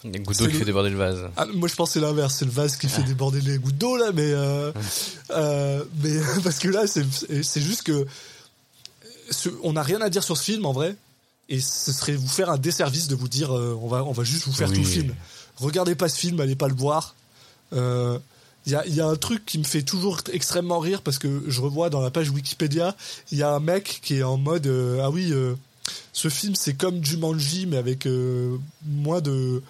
les gouttes d'eau qui le- fait déborder le vase ah, moi je pense que c'est l'inverse, c'est le vase qui fait déborder les gouttes d'eau là, mais euh, euh, mais parce que là c'est c'est juste que ce- on n'a rien à dire sur ce film en vrai, et ce serait vous faire un desservice de vous dire euh, on va on va juste vous faire Oui. tout le film. Regardez pas ce film, allez pas le voir. Euh, Il y, a, il y a un truc qui me fait toujours extrêmement rire parce que je revois dans la page Wikipédia, il y a un mec qui est en mode euh, ah oui, euh, ce film c'est comme Jumanji mais avec euh, moins de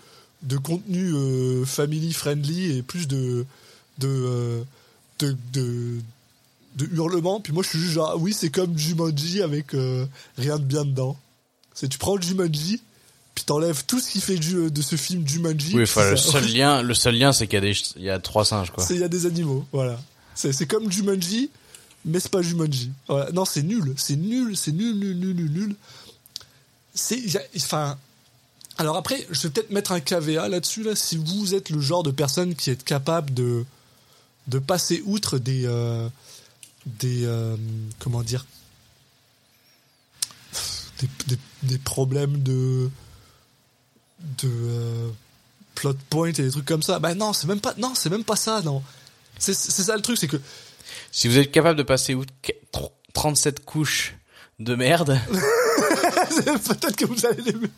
de contenu euh, family friendly et plus de de euh, de, hurlements. Puis moi je suis juste genre ah oui c'est comme Jumanji avec euh, rien de bien dedans. C'est tu prends Jumanji puis t'enlèves tout ce qui fait du- de ce film Jumanji. oui enfin le seul lien le seul lien c'est qu'il y a des ch- il y a trois singes quoi Il y a des animaux, voilà. C'est comme Jumanji, mais c'est pas Jumanji. Voilà. Non, c'est nul, c'est nul, c'est nul, nul, nul, nul, nul. C'est, enfin. Alors après, je vais peut-être mettre un KVA là-dessus là. Si vous êtes le genre de personne qui est capable de de passer outre des euh, des euh, comment dire des, des, des problèmes de de euh, plot point et des trucs comme ça. Bah non, c'est même pas non, c'est même pas ça, non. C'est c'est ça le truc, c'est que Si vous êtes capable de passer outre qu- tr- 37 couches de merde, peut-être que vous allez l'aimer.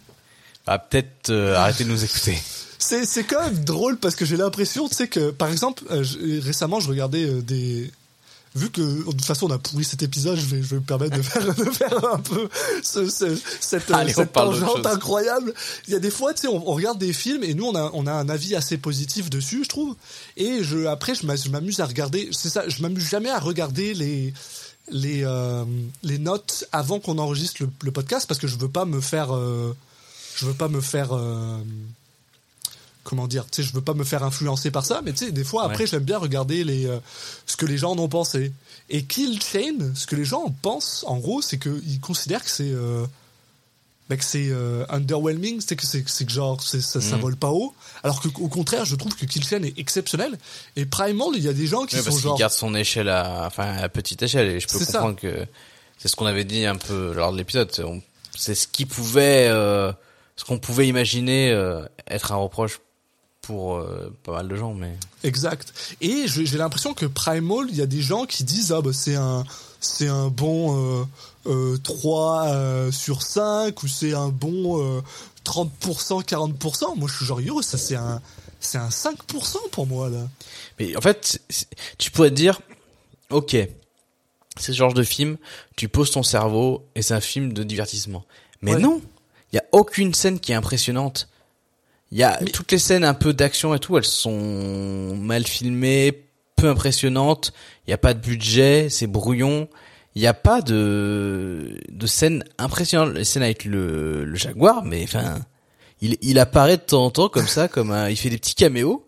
bah peut-être euh, arrêtez de nous écouter. C'est c'est quand même drôle parce que j'ai l'impression, tu sais que par exemple, euh, récemment je regardais euh, des vu que de toute façon on a pourri cet épisode, je vais, je vais me permettre de faire, de faire un peu ce, ce- cette, Allez, cette tangente incroyable. Il y a des fois, tu sais, on, on regarde des films et nous on a, on a un avis assez positif dessus, je trouve. Et je, après, je m'amuse à regarder. C'est ça, je m'amuse jamais à regarder les les euh, les notes avant qu'on enregistre le, le podcast parce que je veux pas me faire euh, je veux pas me faire euh, comment dire tu sais je veux pas me faire influencer par ça mais tu sais des fois après Ouais. j'aime bien regarder les euh, ce que les gens en ont pensé et Kill Chain ce que les gens en pensent en gros c'est que ils considèrent que c'est euh, bah, que c'est euh, underwhelming c'est que c'est que genre c'est- ça, ça Mhm. vole pas haut alors que au contraire je trouve que Kill Chain est exceptionnel et Primal il y a des gens qui sont parce genre garde son échelle à, enfin, à petite échelle et je peux ça. comprendre que c'est ce qu'on avait dit un peu lors de l'épisode. C'est ce qui pouvait, euh, ce qu'on pouvait imaginer euh, être un reproche pour euh, pas mal de gens, mais Exact. Et j'ai l'impression que Primal, il y a des gens qui disent ah bah c'est un c'est un bon euh, euh, 3 euh, sur 5 ou c'est un bon euh, 30%, 40%. Moi je suis genre yo, ça c'est un c'est un 5% pour moi là. Mais en fait, tu pourrais te dire, ok, c'est ce genre de film, tu poses ton cerveau et c'est un film de divertissement. Mais Ouais. non, il y a aucune scène qui est impressionnante. Il y a Mais- toutes les scènes un peu d'action et tout, elles sont mal filmées, peu impressionnantes. Il y a pas de budget, c'est brouillon. Il n'y a pas de de scènes impressionnantes. Les scènes avec le, le jaguar, mais enfin, il il apparaît de temps en temps comme ça, comme un, il fait des petits caméos.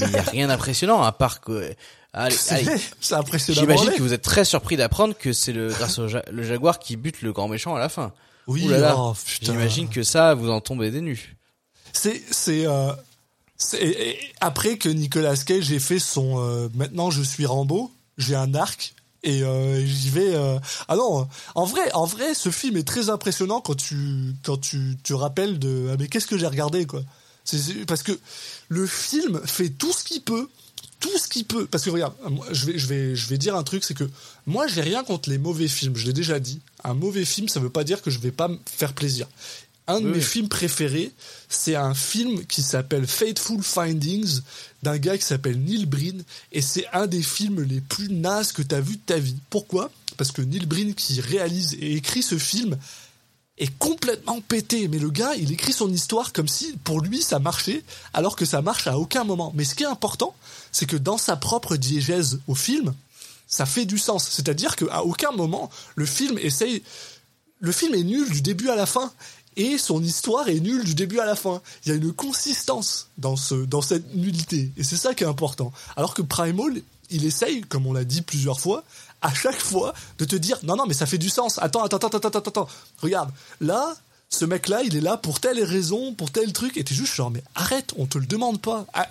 Mais il n'y a rien d'impressionnant à part que. Allez, C'est allez. c'est impressionnant. J'imagine que vous êtes très surpris d'apprendre que c'est le grâce au ja- le jaguar qui bute le grand méchant à la fin. Oui, oh. J'imagine que ça vous en tombez des nues. C'est c'est euh, après que Nicolas Cage ait fait son euh, maintenant je suis Rambo, j'ai un arc et euh, j'y vais ah non, en vrai en vrai ce film est très impressionnant quand tu quand tu te rappelles de ah mais qu'est-ce que j'ai regardé quoi. Parce que le film fait tout ce qu'il peut tout ce qu'il peut. Parce que regarde je vais je vais je vais dire un truc c'est que moi j'ai rien contre les mauvais films je l'ai déjà dit. Un mauvais film ça veut pas dire que je vais pas me faire plaisir un de Oui. mes films préférés c'est un film qui s'appelle Fateful Findings d'un gars qui s'appelle Neil Breen et c'est un des films les plus nazes que tu as vu de ta vie pourquoi? Parce que Neil Breen qui réalise et écrit ce film est complètement pété. Mais le gars, il écrit son histoire comme si pour lui ça marchait, alors que ça marche à aucun moment. Mais ce qui est important, c'est que dans sa propre diégèse au film, ça fait du sens. C'est-à-dire qu'à aucun moment, le film essaye. Le film est nul du début à la fin. Et son histoire est nulle du début à la fin. Il y a une consistance dans, ce, dans cette nullité. Et c'est ça qui est important. Alors que Primal, il essaye, comme on l'a dit plusieurs fois, à chaque fois, de te dire non, non, mais ça fait du sens. Attends, attends, attends, attends, attends, attends. Regarde, là, ce mec-là, il est là pour telle raison, pour tel truc. Et t'es juste genre, mais arrête, on te le demande pas. Ah,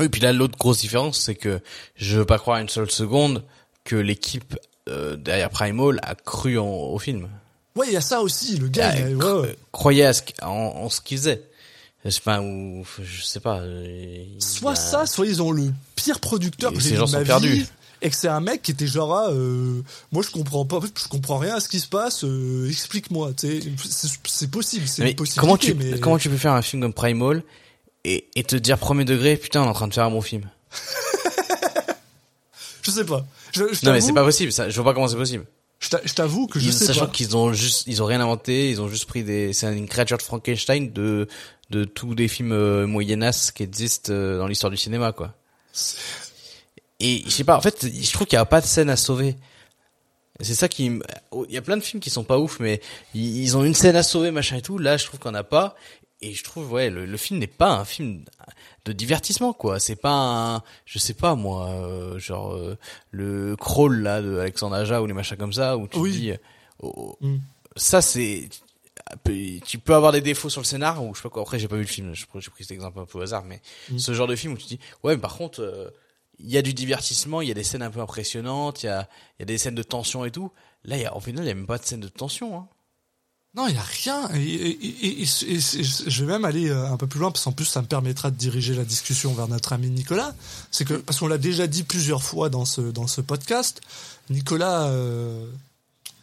Oui, puis là l'autre grosse différence, c'est que je veux pas croire une seule seconde que l'équipe euh, derrière Primal a cru au film. Ouais, il y a ça aussi. Le gars, Ah, il a- ouais, ouais. croyait à ce en, en ce qu'ils faisaient. Je sais pas, ou je sais pas. euh, soit a- ça, soit ils ont le pire producteur que j'ai vu gens de sont ma perdus. vie. Et que c'est un mec qui était genre, ah, euh, moi je comprends pas, je comprends rien à ce qui se passe, euh, explique-moi. C'est possible, c'est possibilité. comment tu mais... comment tu peux faire un film comme Primal et, et te dire premier degré putain on est en train de faire un bon film? Je sais pas. Je, je Non mais c'est pas possible, ça, je vois pas comment c'est possible. Je t'a- je t'avoue que je Ils- sais sachant pas. qu'ils ont juste ils ont rien inventé, ils ont juste pris des c'est une créature de Frankenstein de de tous les films euh, moyennas qui existent euh, dans l'histoire du cinéma quoi. Et je sais pas, en fait, je trouve qu'il y a pas de scène à sauver. C'est ça qui, me- il y a plein de films qui sont pas ouf, mais ils ont une scène à sauver, machin et tout. Là, je trouve qu'on a pas. Et je trouve, ouais, le, le film n'est pas un film de divertissement, quoi. C'est pas un, je sais pas moi, euh, genre euh, le crawl là de Alexandre Aja ou les machins comme ça où tu Oui. te dis, euh, oh, Mm. ça c'est, tu peux avoir des défauts sur le scénar ou je sais pas quoi. Après, j'ai pas vu le film, j'ai pris cet exemple un peu au hasard, mais Mm. ce genre de film où tu te dis, ouais, mais par contre. euh, il y a du divertissement, il y a des scènes un peu impressionnantes, il y a, il y a des scènes de tension et tout. Là, il y a, au final, il y a même pas de scène de tension. Hein. Non, il y a rien. Et, et- et- et- et- et- je vais même aller euh, un peu plus loin parce qu'en plus ça me permettra de diriger la discussion vers notre ami Nicolas. C'est que parce qu'on l'a déjà dit plusieurs fois dans ce dans ce podcast, Nicolas, euh,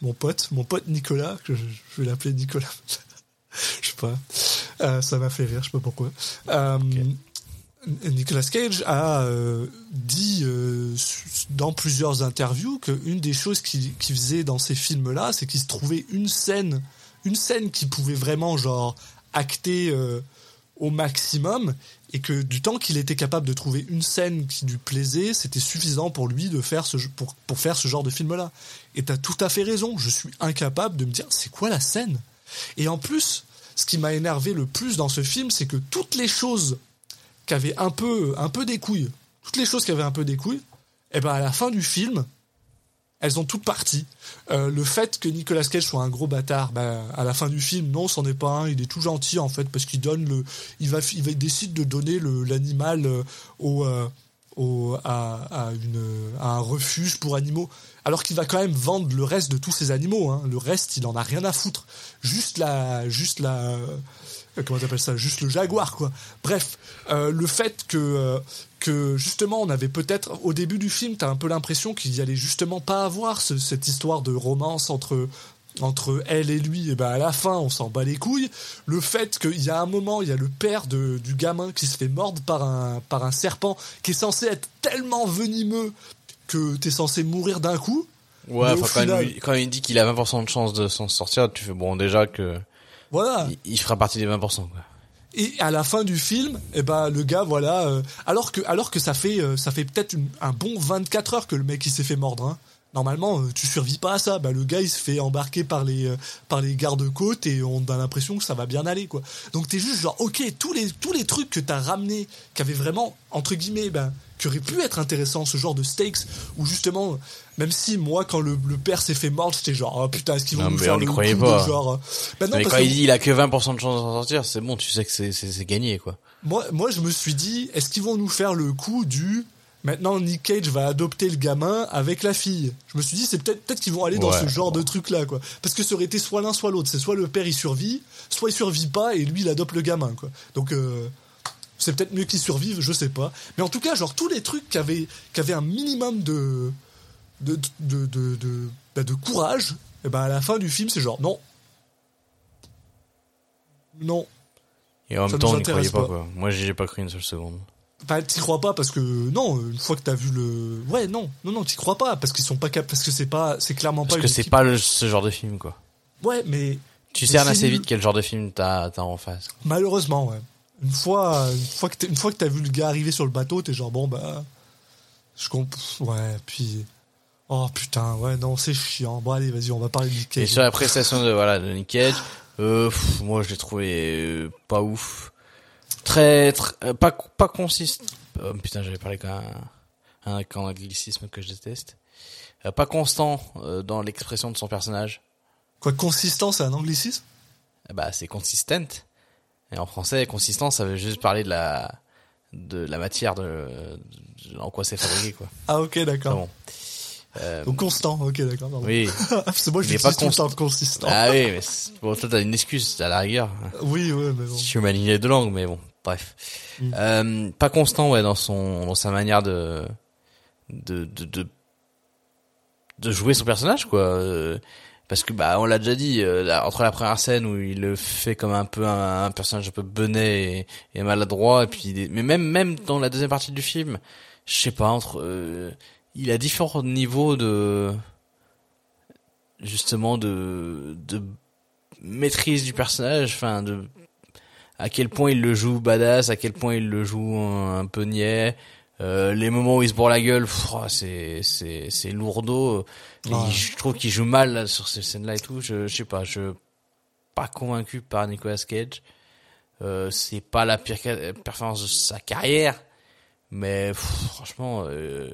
mon pote, mon pote Nicolas, que je, je vais l'appeler Nicolas. je sais pas. Euh, ça m'a fait rire, je sais pas pourquoi. Euh, Nicolas Cage a euh, dit euh, dans plusieurs interviews qu'une des choses qu'il qu'il faisait dans ces films-là, c'est qu'il se trouvait une scène, une scène qui pouvait vraiment genre acter euh, au maximum et que du temps qu'il était capable de trouver une scène qui lui plaisait, c'était suffisant pour lui de faire ce genre de film-là. Et t'as tout à fait raison. Je suis incapable de me dire c'est quoi la scène? Et en plus, ce qui m'a énervé le plus dans ce film, c'est que toutes les choses qui avaient un peu, un peu des couilles, toutes les choses qui un peu des couilles, et ben à la fin du film, elles ont toutes parti. Euh, le fait que Nicolas Cage soit un gros bâtard, ben, à la fin du film, non, c'en est pas un. Il est tout gentil en fait parce qu'il donne le, il va, il va il décide de donner l'animal euh, euh, à, un refuge pour animaux. Alors qu'il va quand même vendre le reste de tous ces animaux. Hein. Le reste, il en a rien à foutre. Juste la, juste la, comment t'appelles ça Juste le jaguar, quoi. Bref, euh, le fait que euh, que justement on avait peut-être au début du film, t'as un peu l'impression qu'il y allait justement pas avoir ce- cette histoire de romance entre entre elle et lui, et ben à la fin on s'en bat les couilles. Le fait qu'il y a un moment, il y a le père de, du gamin qui se fait mordre par un par un serpent qui est censé être tellement venimeux que t'es censé mourir d'un coup. Ouais, enfin, quand, quand il dit qu'il a 20% de chance de s'en sortir, tu fais bon déjà que Voilà. il, il fera partie des 20%. Quoi. Et à la fin du film, eh ben le gars voilà, euh, alors que alors que ça fait euh, ça fait peut-être un bon 24 heures que le mec il s'est fait mordre. Hein. Normalement, euh, tu survis pas à ça. Bah, le gars, il se fait embarquer par les euh, par les gardes-côtes et on a l'impression que ça va bien aller, quoi. Donc t'es juste genre, ok, tous les tous les trucs que t'as ramenés, qui avaient vraiment entre guillemets, ben, qui auraient pu être intéressants, ce genre de stakes, où justement, même si moi, quand le, le père s'est fait mordre, j'étais genre, oh putain, est-ce qu'ils vont Non, nous faire le coup de genre, euh, ben non, mais parce quand que- il dit il a que 20% de chance de s'en sortir, c'est bon, tu sais que c'est gagné quoi. moi, moi, je me suis dit, est-ce qu'ils vont nous faire le coup du maintenant Nick Cage va adopter le gamin avec la fille Je me suis dit, c'est peut-être peut-être qu'ils vont aller dans Ouais. ce genre de truc là, quoi. Parce que ça aurait été soit l'un, soit l'autre. C'est soit le père il survit, soit il survit pas et lui il adopte le gamin, quoi. Donc euh, c'est peut-être mieux qu'il survive, je sais pas. Mais en tout cas, genre tous les trucs qui avaient, qui avaient un minimum de de de de, de, bah, de courage, et ben à la fin du film, c'est genre non. Non, Et en même temps, on n'y croyait pas, pas. quoi. Moi, j'y ai pas cru une seule seconde. Enfin, t'y crois pas parce que non, une fois que t'as vu le, ouais, non, non, non, t'y crois pas parce qu'ils sont pas capables, parce que c'est pas, c'est clairement Parce pas. que une c'est pas le, ce genre de film, quoi. Ouais, mais Tu cernes assez vite quel genre de film t'as t'as en face. malheureusement, ouais. Une fois, une fois que t'es- une fois que t'as vu le gars arriver sur le bateau, t'es genre bon bah, je comprends. Ouais, puis oh putain, ouais, non, c'est chiant. Bon allez, vas-y, on va parler du Et Cage. sur la prestation de voilà de Nick Cage, euh, pff, moi je l'ai trouvé euh, pas ouf, très, très euh, pas pas consistant. Oh, putain, j'avais parlé qu'un un, qu'un anglicisme que je déteste. Euh, pas constant euh, dans l'expression de son personnage. Quoi, consistant, c'est un anglicisme? Eh Bah c'est consistent. Et en français, consistant, ça veut juste parler de la de la matière de, de- en quoi c'est fabriqué quoi. Ah ok, d'accord. bon. Euh, Donc constant, ok, d'accord. oui. c'est moi, je pas constant. consistant. Ah oui, mais bon, toi t'as une excuse à la rigueur. Oui, ouais, mais bon. Je suis maligné de langue, mais bon, bref. Mm. Euh, pas constant, ouais, dans son, dans sa manière de, de, de, de, de jouer son personnage, quoi. Euh, Parce que, bah, on l'a déjà dit, euh, là, entre la première scène où il le fait comme un peu un, un personnage un peu benet et, et maladroit, et puis, mais même, même dans la deuxième partie du film, je sais pas, entre, euh, il a différents niveaux de, justement, de, de maîtrise du personnage, enfin, de, à quel point il le joue badass, à quel point il le joue un, un peu niais. Euh, les moments où il se bourre la gueule, oh, c'est c'est c'est lourdeau. Je trouve qu'il joue mal là, sur ces scènes-là et tout. Je, je sais pas, je pas convaincu par Nicolas Cage. Euh, c'est pas la pire ca- performance de sa carrière, mais pff, franchement, euh,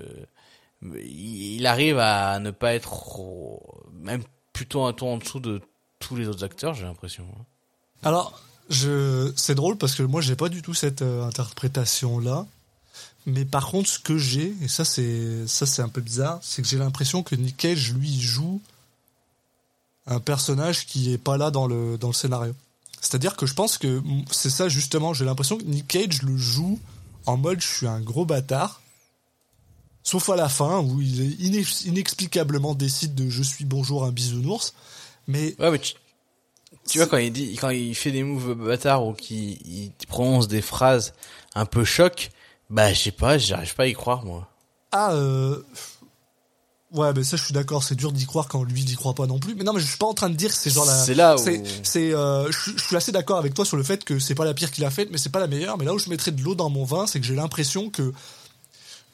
il arrive à ne pas être même plutôt un ton en dessous de tous les autres acteurs, j'ai l'impression. hein. Alors, je, c'est drôle parce que moi, j'ai pas du tout cette euh, interprétation-là. Mais par contre, ce que j'ai, et ça, c'est, ça, c'est un peu bizarre, c'est que j'ai l'impression que Nick Cage, lui, joue un personnage qui est pas là dans le, dans le scénario. C'est-à-dire que je pense que c'est ça, justement, j'ai l'impression que Nick Cage le joue en mode je suis un gros bâtard. Sauf à la fin, où il inex- inexplicablement décide de je suis bonjour un bisounours. Mais Ouais, tu vois, quand il dit, quand il fait des moves bâtards ou qu'il il prononce des phrases un peu choc, Bah, je sais pas, j'arrive pas à y croire, moi. Ah, euh... Ouais, mais ça, je suis d'accord, c'est dur d'y croire quand lui n'y croit pas non plus. Mais non, mais je suis pas en train de dire que c'est genre la. C'est là où- C'est, c'est, euh, je, je suis assez d'accord avec toi sur le fait que c'est pas la pire qu'il a faite, mais c'est pas la meilleure. Mais là où je mettrais de l'eau dans mon vin, c'est que j'ai l'impression que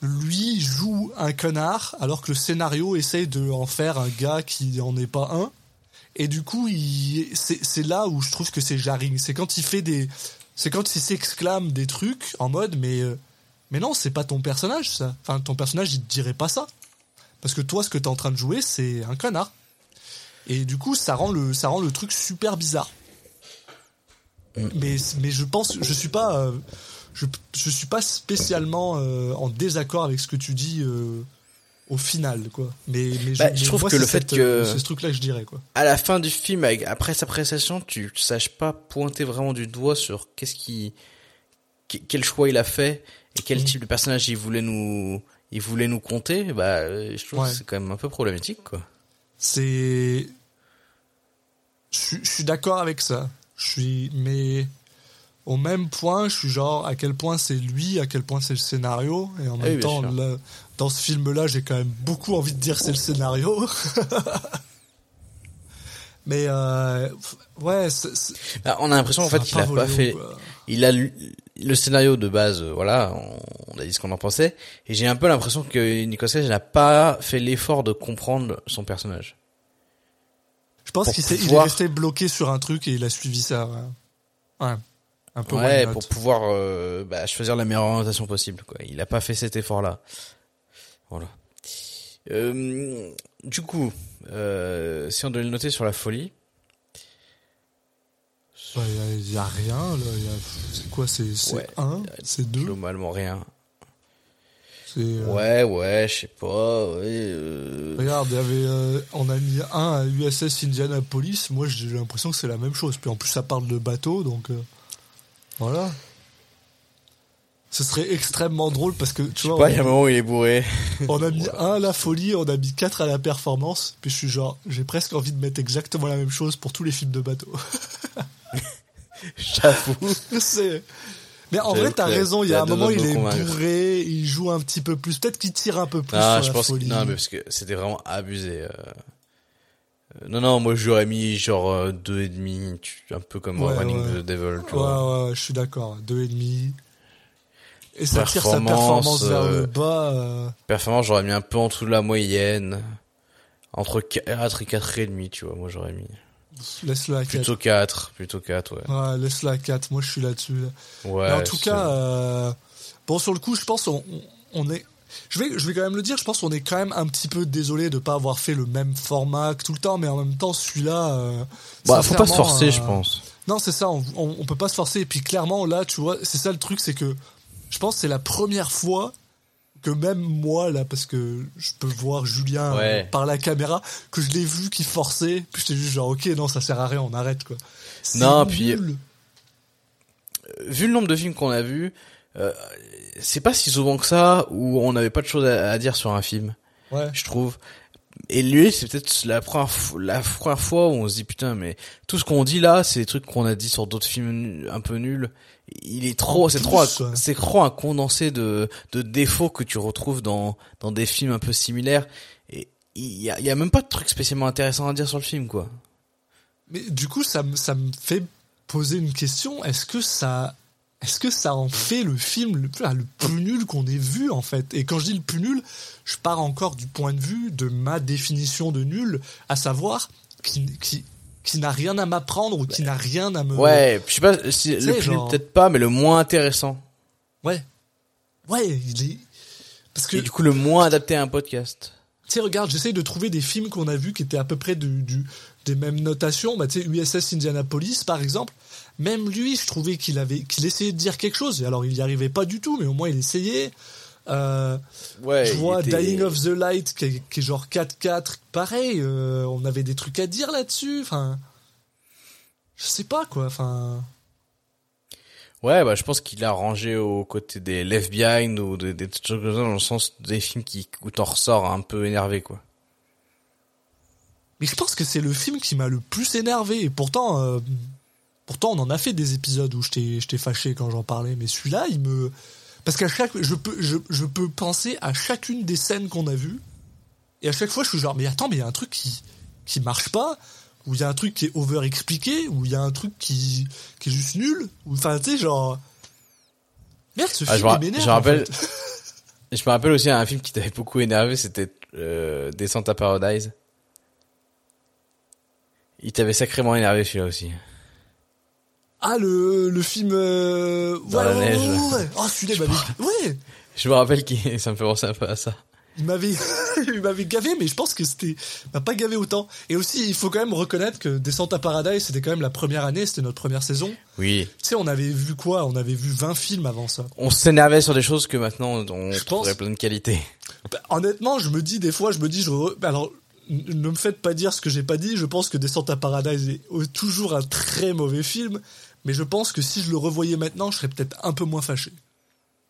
lui joue un connard, alors que le scénario essaye de en faire un gars qui en est pas un. Et du coup, c'est, là où je trouve que c'est jarring. C'est quand il fait des, c'est quand il s'exclame des trucs en mode, mais, euh, mais non, c'est pas ton personnage, ça. Enfin, ton personnage, il te dirait pas ça. Parce que toi, ce que t'es en train de jouer, c'est un connard. Et du coup, ça rend le, ça rend le truc super bizarre. Mais, mais je pense, je suis pas, euh, je, je suis pas spécialement euh, en désaccord avec ce que tu dis euh, au final, quoi. Mais, mais Bah, je trouve moi, que le fait cette, que- euh, c'est ce truc-là que je dirais, quoi. À la fin du film, avec, après sa prestation, tu saches pas pointer vraiment du doigt sur qu'est-ce qui, que- quel choix il a fait et quel Mm. type de personnage il voulait nous, il voulait nous conter. Bah, je trouve Ouais. que c'est quand même un peu problématique, quoi. C'est. Je suis- je suis d'accord avec ça. Je suis. Mais. Au même point, je suis genre à quel point c'est lui, à quel point c'est le scénario. Et en Ah même oui, temps, sûr. Dans ce film-là, j'ai quand même beaucoup envie de dire c'est le scénario. mais euh, ouais, Bah, on a l'impression en fait qu'il a pas fait. Il a lu- le scénario de base, euh, voilà, on, on a dit ce qu'on en pensait, et j'ai un peu l'impression que Nicolas Cage n'a pas fait l'effort de comprendre son personnage. Je pense qu'il est resté bloqué sur un truc et il a suivi ça. Ouais. Ouais. Un peu Ouais, pour pouvoir euh, bah, choisir la meilleure orientation possible. Quoi. Il a pas fait cet effort-là. Voilà. Euh, du coup, euh, si on devait le noter sur la folie, Il y a- il y, a rien là. a- C'est quoi C'est c'est Ouais. un C'est deux? globalement rien. Euh, Ouais, ouais, je sais pas. Ouais, Regarde, y avait, on a mis un à USS Indianapolis. Moi, j'ai l'impression que c'est la même chose. Puis en plus, ça parle de bateau, donc voilà. Ce serait extrêmement drôle parce que je tu sais vois, pas, il y a un moment où il est bourré. on a mis un à la folie, on a mis quatre à la performance. Puis je suis genre, j'ai presque envie de mettre exactement la même chose pour tous les films de bateau. J'avoue. c'est. Mais en vrai, t'as que raison. Il y a un moment, il est convaincre. bourré, il joue un petit peu plus. Peut-être qu'il tire un peu plus Non, sur je la pense que, folie. non, mais parce que c'était vraiment abusé. euh. Non, non, moi j'aurais mis genre euh, deux et demi, un peu comme Ouais, Running ouais. the Devil, tu Ouais, vois. ouais, ouais, je suis d'accord. Deux et demi. Et ça tire sa Performance, vers euh, le bas. euh, Performance, j'aurais mis un peu en dessous de la moyenne. Entre 4 et 4 et demi, tu vois, moi j'aurais mis. Laisse-le à 4. Plutôt 4, plutôt 4, ouais. Ouais, laisse-le à 4. Moi, je suis là-dessus. là. Ouais. Mais en tout cas, euh, bon, sur le coup, je pense on, on- est. Je vais, je vais quand même le dire, je pense qu'on est quand même un petit peu désolé de pas avoir fait le même format que tout le temps, mais en même temps, celui-là. Euh, Bah, faut pas se forcer, euh, je pense. Non, c'est ça, on, on, on peut pas se forcer. Et puis clairement, là, tu vois, c'est ça le truc, c'est que je pense que c'est la première fois que même moi, là, parce que je peux voir Julien Ouais. euh, par la caméra, que je l'ai vu qui forçait, puis j'étais juste genre, ok, non, ça sert à rien, on arrête, quoi. Non, puis- nul. Vu le nombre de films qu'on a vus, euh, c'est pas si souvent que ça où on n'avait pas de choses à, à dire sur un film, Ouais. je trouve. Et lui, c'est peut-être la première, la première fois où on se dit putain, mais tout ce qu'on dit là, c'est des trucs qu'on a dit sur d'autres films un peu nuls. Il est trop, c'est trop, c'est trop un condensé de, de défauts que tu retrouves dans, dans des films un peu similaires. Et il y a, il y a même pas de trucs spécialement intéressants à dire sur le film, quoi. Mais du coup, ça, me- ça me fait poser une question. Est-ce que ça, est-ce que ça en fait le film le, plus- le plus nul qu'on ait vu en fait? Et quand je dis le plus nul, je pars encore du point de vue de ma définition de nul, à savoir qui, qui, qui n'a rien à m'apprendre ou qui n'a rien à me. Ouais, je sais pas, si, le plus genre- peut-être pas, mais le moins intéressant. Ouais. Ouais, il est. Parce que Et du coup, le moins adapté à un podcast. Tu sais, regarde, j'essaye de trouver des films qu'on a vus qui étaient à peu près du, du- des mêmes notations. Bah, tu sais, USS Indianapolis, par exemple. Même lui, je trouvais qu'il avait, qu'il essayait de dire quelque chose. Et alors, il y arrivait pas du tout, mais au moins, il essayait. Euh, Ouais, je vois était- Dying of the Light, qui est, qui est genre 4-4. Pareil, euh, on avait des trucs à dire là-dessus. Enfin, je sais pas, quoi. Enfin, Ouais, bah, je pense qu'il a rangé aux côtés des Left Behind ou des, des trucs comme ça, dans le sens des films qui, où t'en ressors un peu énervé, quoi. mais je pense que c'est le film qui m'a le plus énervé. Et pourtant, euh, pourtant, on en a fait des épisodes où je t'ai, je t'ai fâché quand j'en parlais. Mais celui-là, il me, Parce qu'à chaque, je peux, je, je peux penser à chacune des scènes qu'on a vues, et à chaque fois, je suis genre, mais attends, mais il y a un truc qui, qui marche pas, ou il y a un truc qui est over expliqué, ou il y a un truc qui, qui est juste nul, ou enfin, tu sais, genre, merde, ce Ah, je film ra- m'énerve. je me en rappelle- fait. Je me rappelle aussi un film qui t'avait beaucoup énervé, c'était euh, Descente à Paradise. Il t'avait sacrément énervé celui-là aussi. Ah, le, le film, euh... Dans ouais, la ouais, neige. ouais, ouais. Oh, celui-là, il m'avait, ouais, Je me rappelle qu'il ça me fait penser un peu à ça. il m'avait, il m'avait gavé, mais je pense que c'était, m'a pas gavé autant. Et aussi, il faut quand même reconnaître que Descente à Paradise, c'était quand même la première année, c'était notre première saison. Oui. Tu sais, on avait vu quoi? On avait vu 20 films avant ça. On s'énervait sur des choses que maintenant on Je trouverait pense. plein de qualités. Bah, honnêtement, je me dis des fois, je me dis, je re- bah, alors, ne me faites pas dire ce que j'ai pas dit. Je pense que Descente à Paradise est toujours un très mauvais film, mais je pense que si je le revoyais maintenant, je serais peut-être un peu moins fâché,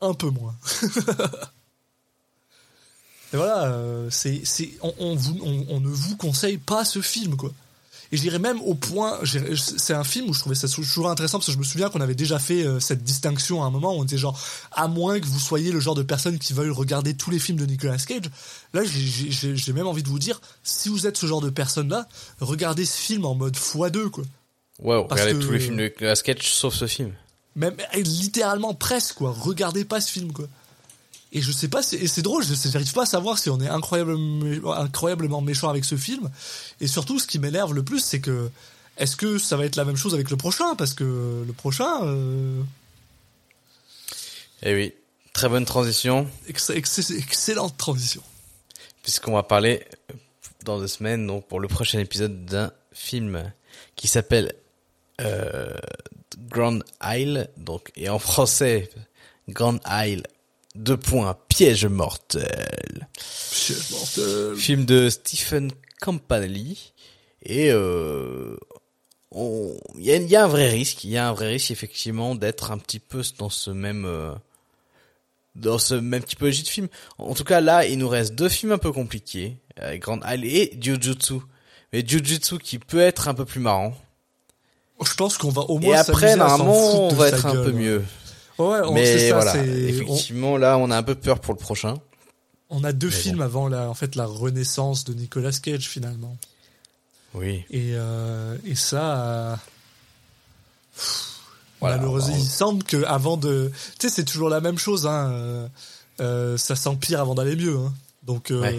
un peu moins. Et voilà, euh, c'est, on, on, ne vous conseille pas ce film, quoi. Et je dirais même au point, c'est un film où je trouvais ça toujours intéressant parce que je me souviens qu'on avait déjà fait euh, cette distinction à un moment où on était genre, à moins que vous soyez le genre de personne qui veuille regarder tous les films de Nicolas Cage. Là, j'ai même envie de vous dire, si vous êtes ce genre de personne-là, regardez ce film en mode x2, quoi. Wow, Parce regardez que- tous les films de la sketch sauf ce film. Même littéralement presque, quoi. Regardez pas ce film, quoi. Et je sais pas, c'est- drôle, je j'arrive pas à savoir si on est incroyablement, incroyablement méchant avec ce film. Et surtout, ce qui m'énerve le plus, c'est que est-ce que ça va être la même chose avec le prochain? Parce que le prochain, euh, Eh oui, très bonne transition, ex- ex- excellente transition. puisqu'on va parler euh, dans deux semaines, donc pour le prochain épisode d'un film qui s'appelle euh, Grand Isle, donc et en français Grand Isle. Deux points, piège mortel. Piège mortel. Film de Stephen Campanelli. Et euh, on- il y, y a un vrai risque, il y a un vrai risque effectivement d'être un petit peu dans ce même euh, dans ce même typologie de film. En tout cas là, il nous reste deux films un peu compliqués, euh, Grand Isle et Jujutsu. Mais Jujutsu qui peut être un peu plus marrant. Je pense qu'on va au moins Et après, normalement, on va être un peu mieux. Ouais, on Mais ça, voilà, c'est- on- effectivement, là, on a un peu peur pour le prochain. On a deux Mais films avant la, en fait, la renaissance de Nicolas Cage finalement. Oui. Et, euh, et ça, euh, Voilà, malheureusement, on- il semble que avant de, tu sais, c'est toujours la même chose. Hein, euh, ça s'empire avant d'aller mieux. Hein. Donc, Ouais.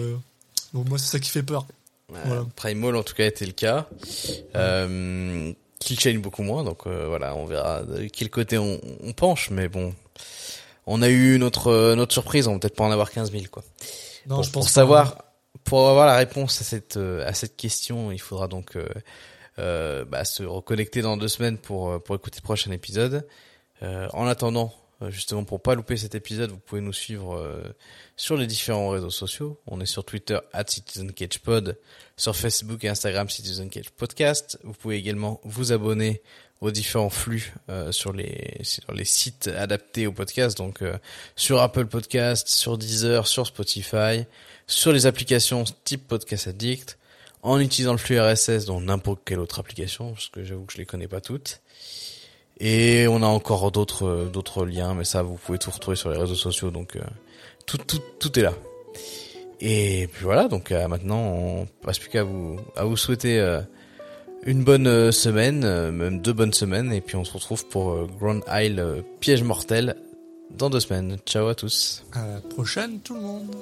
donc moi, c'est ça qui fait peur. Voilà. Primal en tout cas était le cas. Euh, Killchain beaucoup moins, donc euh, voilà, on verra de quel côté on, on penche, mais bon, on a eu notre euh, notre surprise, on va peut-être pas en avoir 15 000 quoi. Non, Bon, je pense pour savoir, pour avoir la réponse à cette euh, à cette question, il faudra donc euh, euh, bah, se reconnecter dans deux semaines pour pour écouter le prochain épisode. Euh, en attendant, justement pour pas louper cet épisode, vous pouvez nous suivre euh, sur les différents réseaux sociaux. On est sur Twitter @CitizenCagePod, sur Facebook et Instagram Citizen Cage Podcast. Vous pouvez également vous abonner aux différents flux euh, sur les sur les sites adaptés au podcast, donc euh, sur Apple Podcast, sur Deezer, sur Spotify, sur les applications type Podcast Addict, en utilisant le flux RSS dans n'importe quelle autre application, parce que j'avoue que je les connais pas toutes. Et on a encore d'autres d'autres liens, mais ça vous pouvez tout retrouver sur les réseaux sociaux, donc euh, tout tout tout est là. Et puis voilà, donc euh, maintenant on passe plus qu'à vous à vous souhaiter euh, une bonne euh, semaine, même deux bonnes semaines, et puis on se retrouve pour Grand Isle Piège mortel dans deux semaines. Ciao à tous. À la prochaine, tout le monde.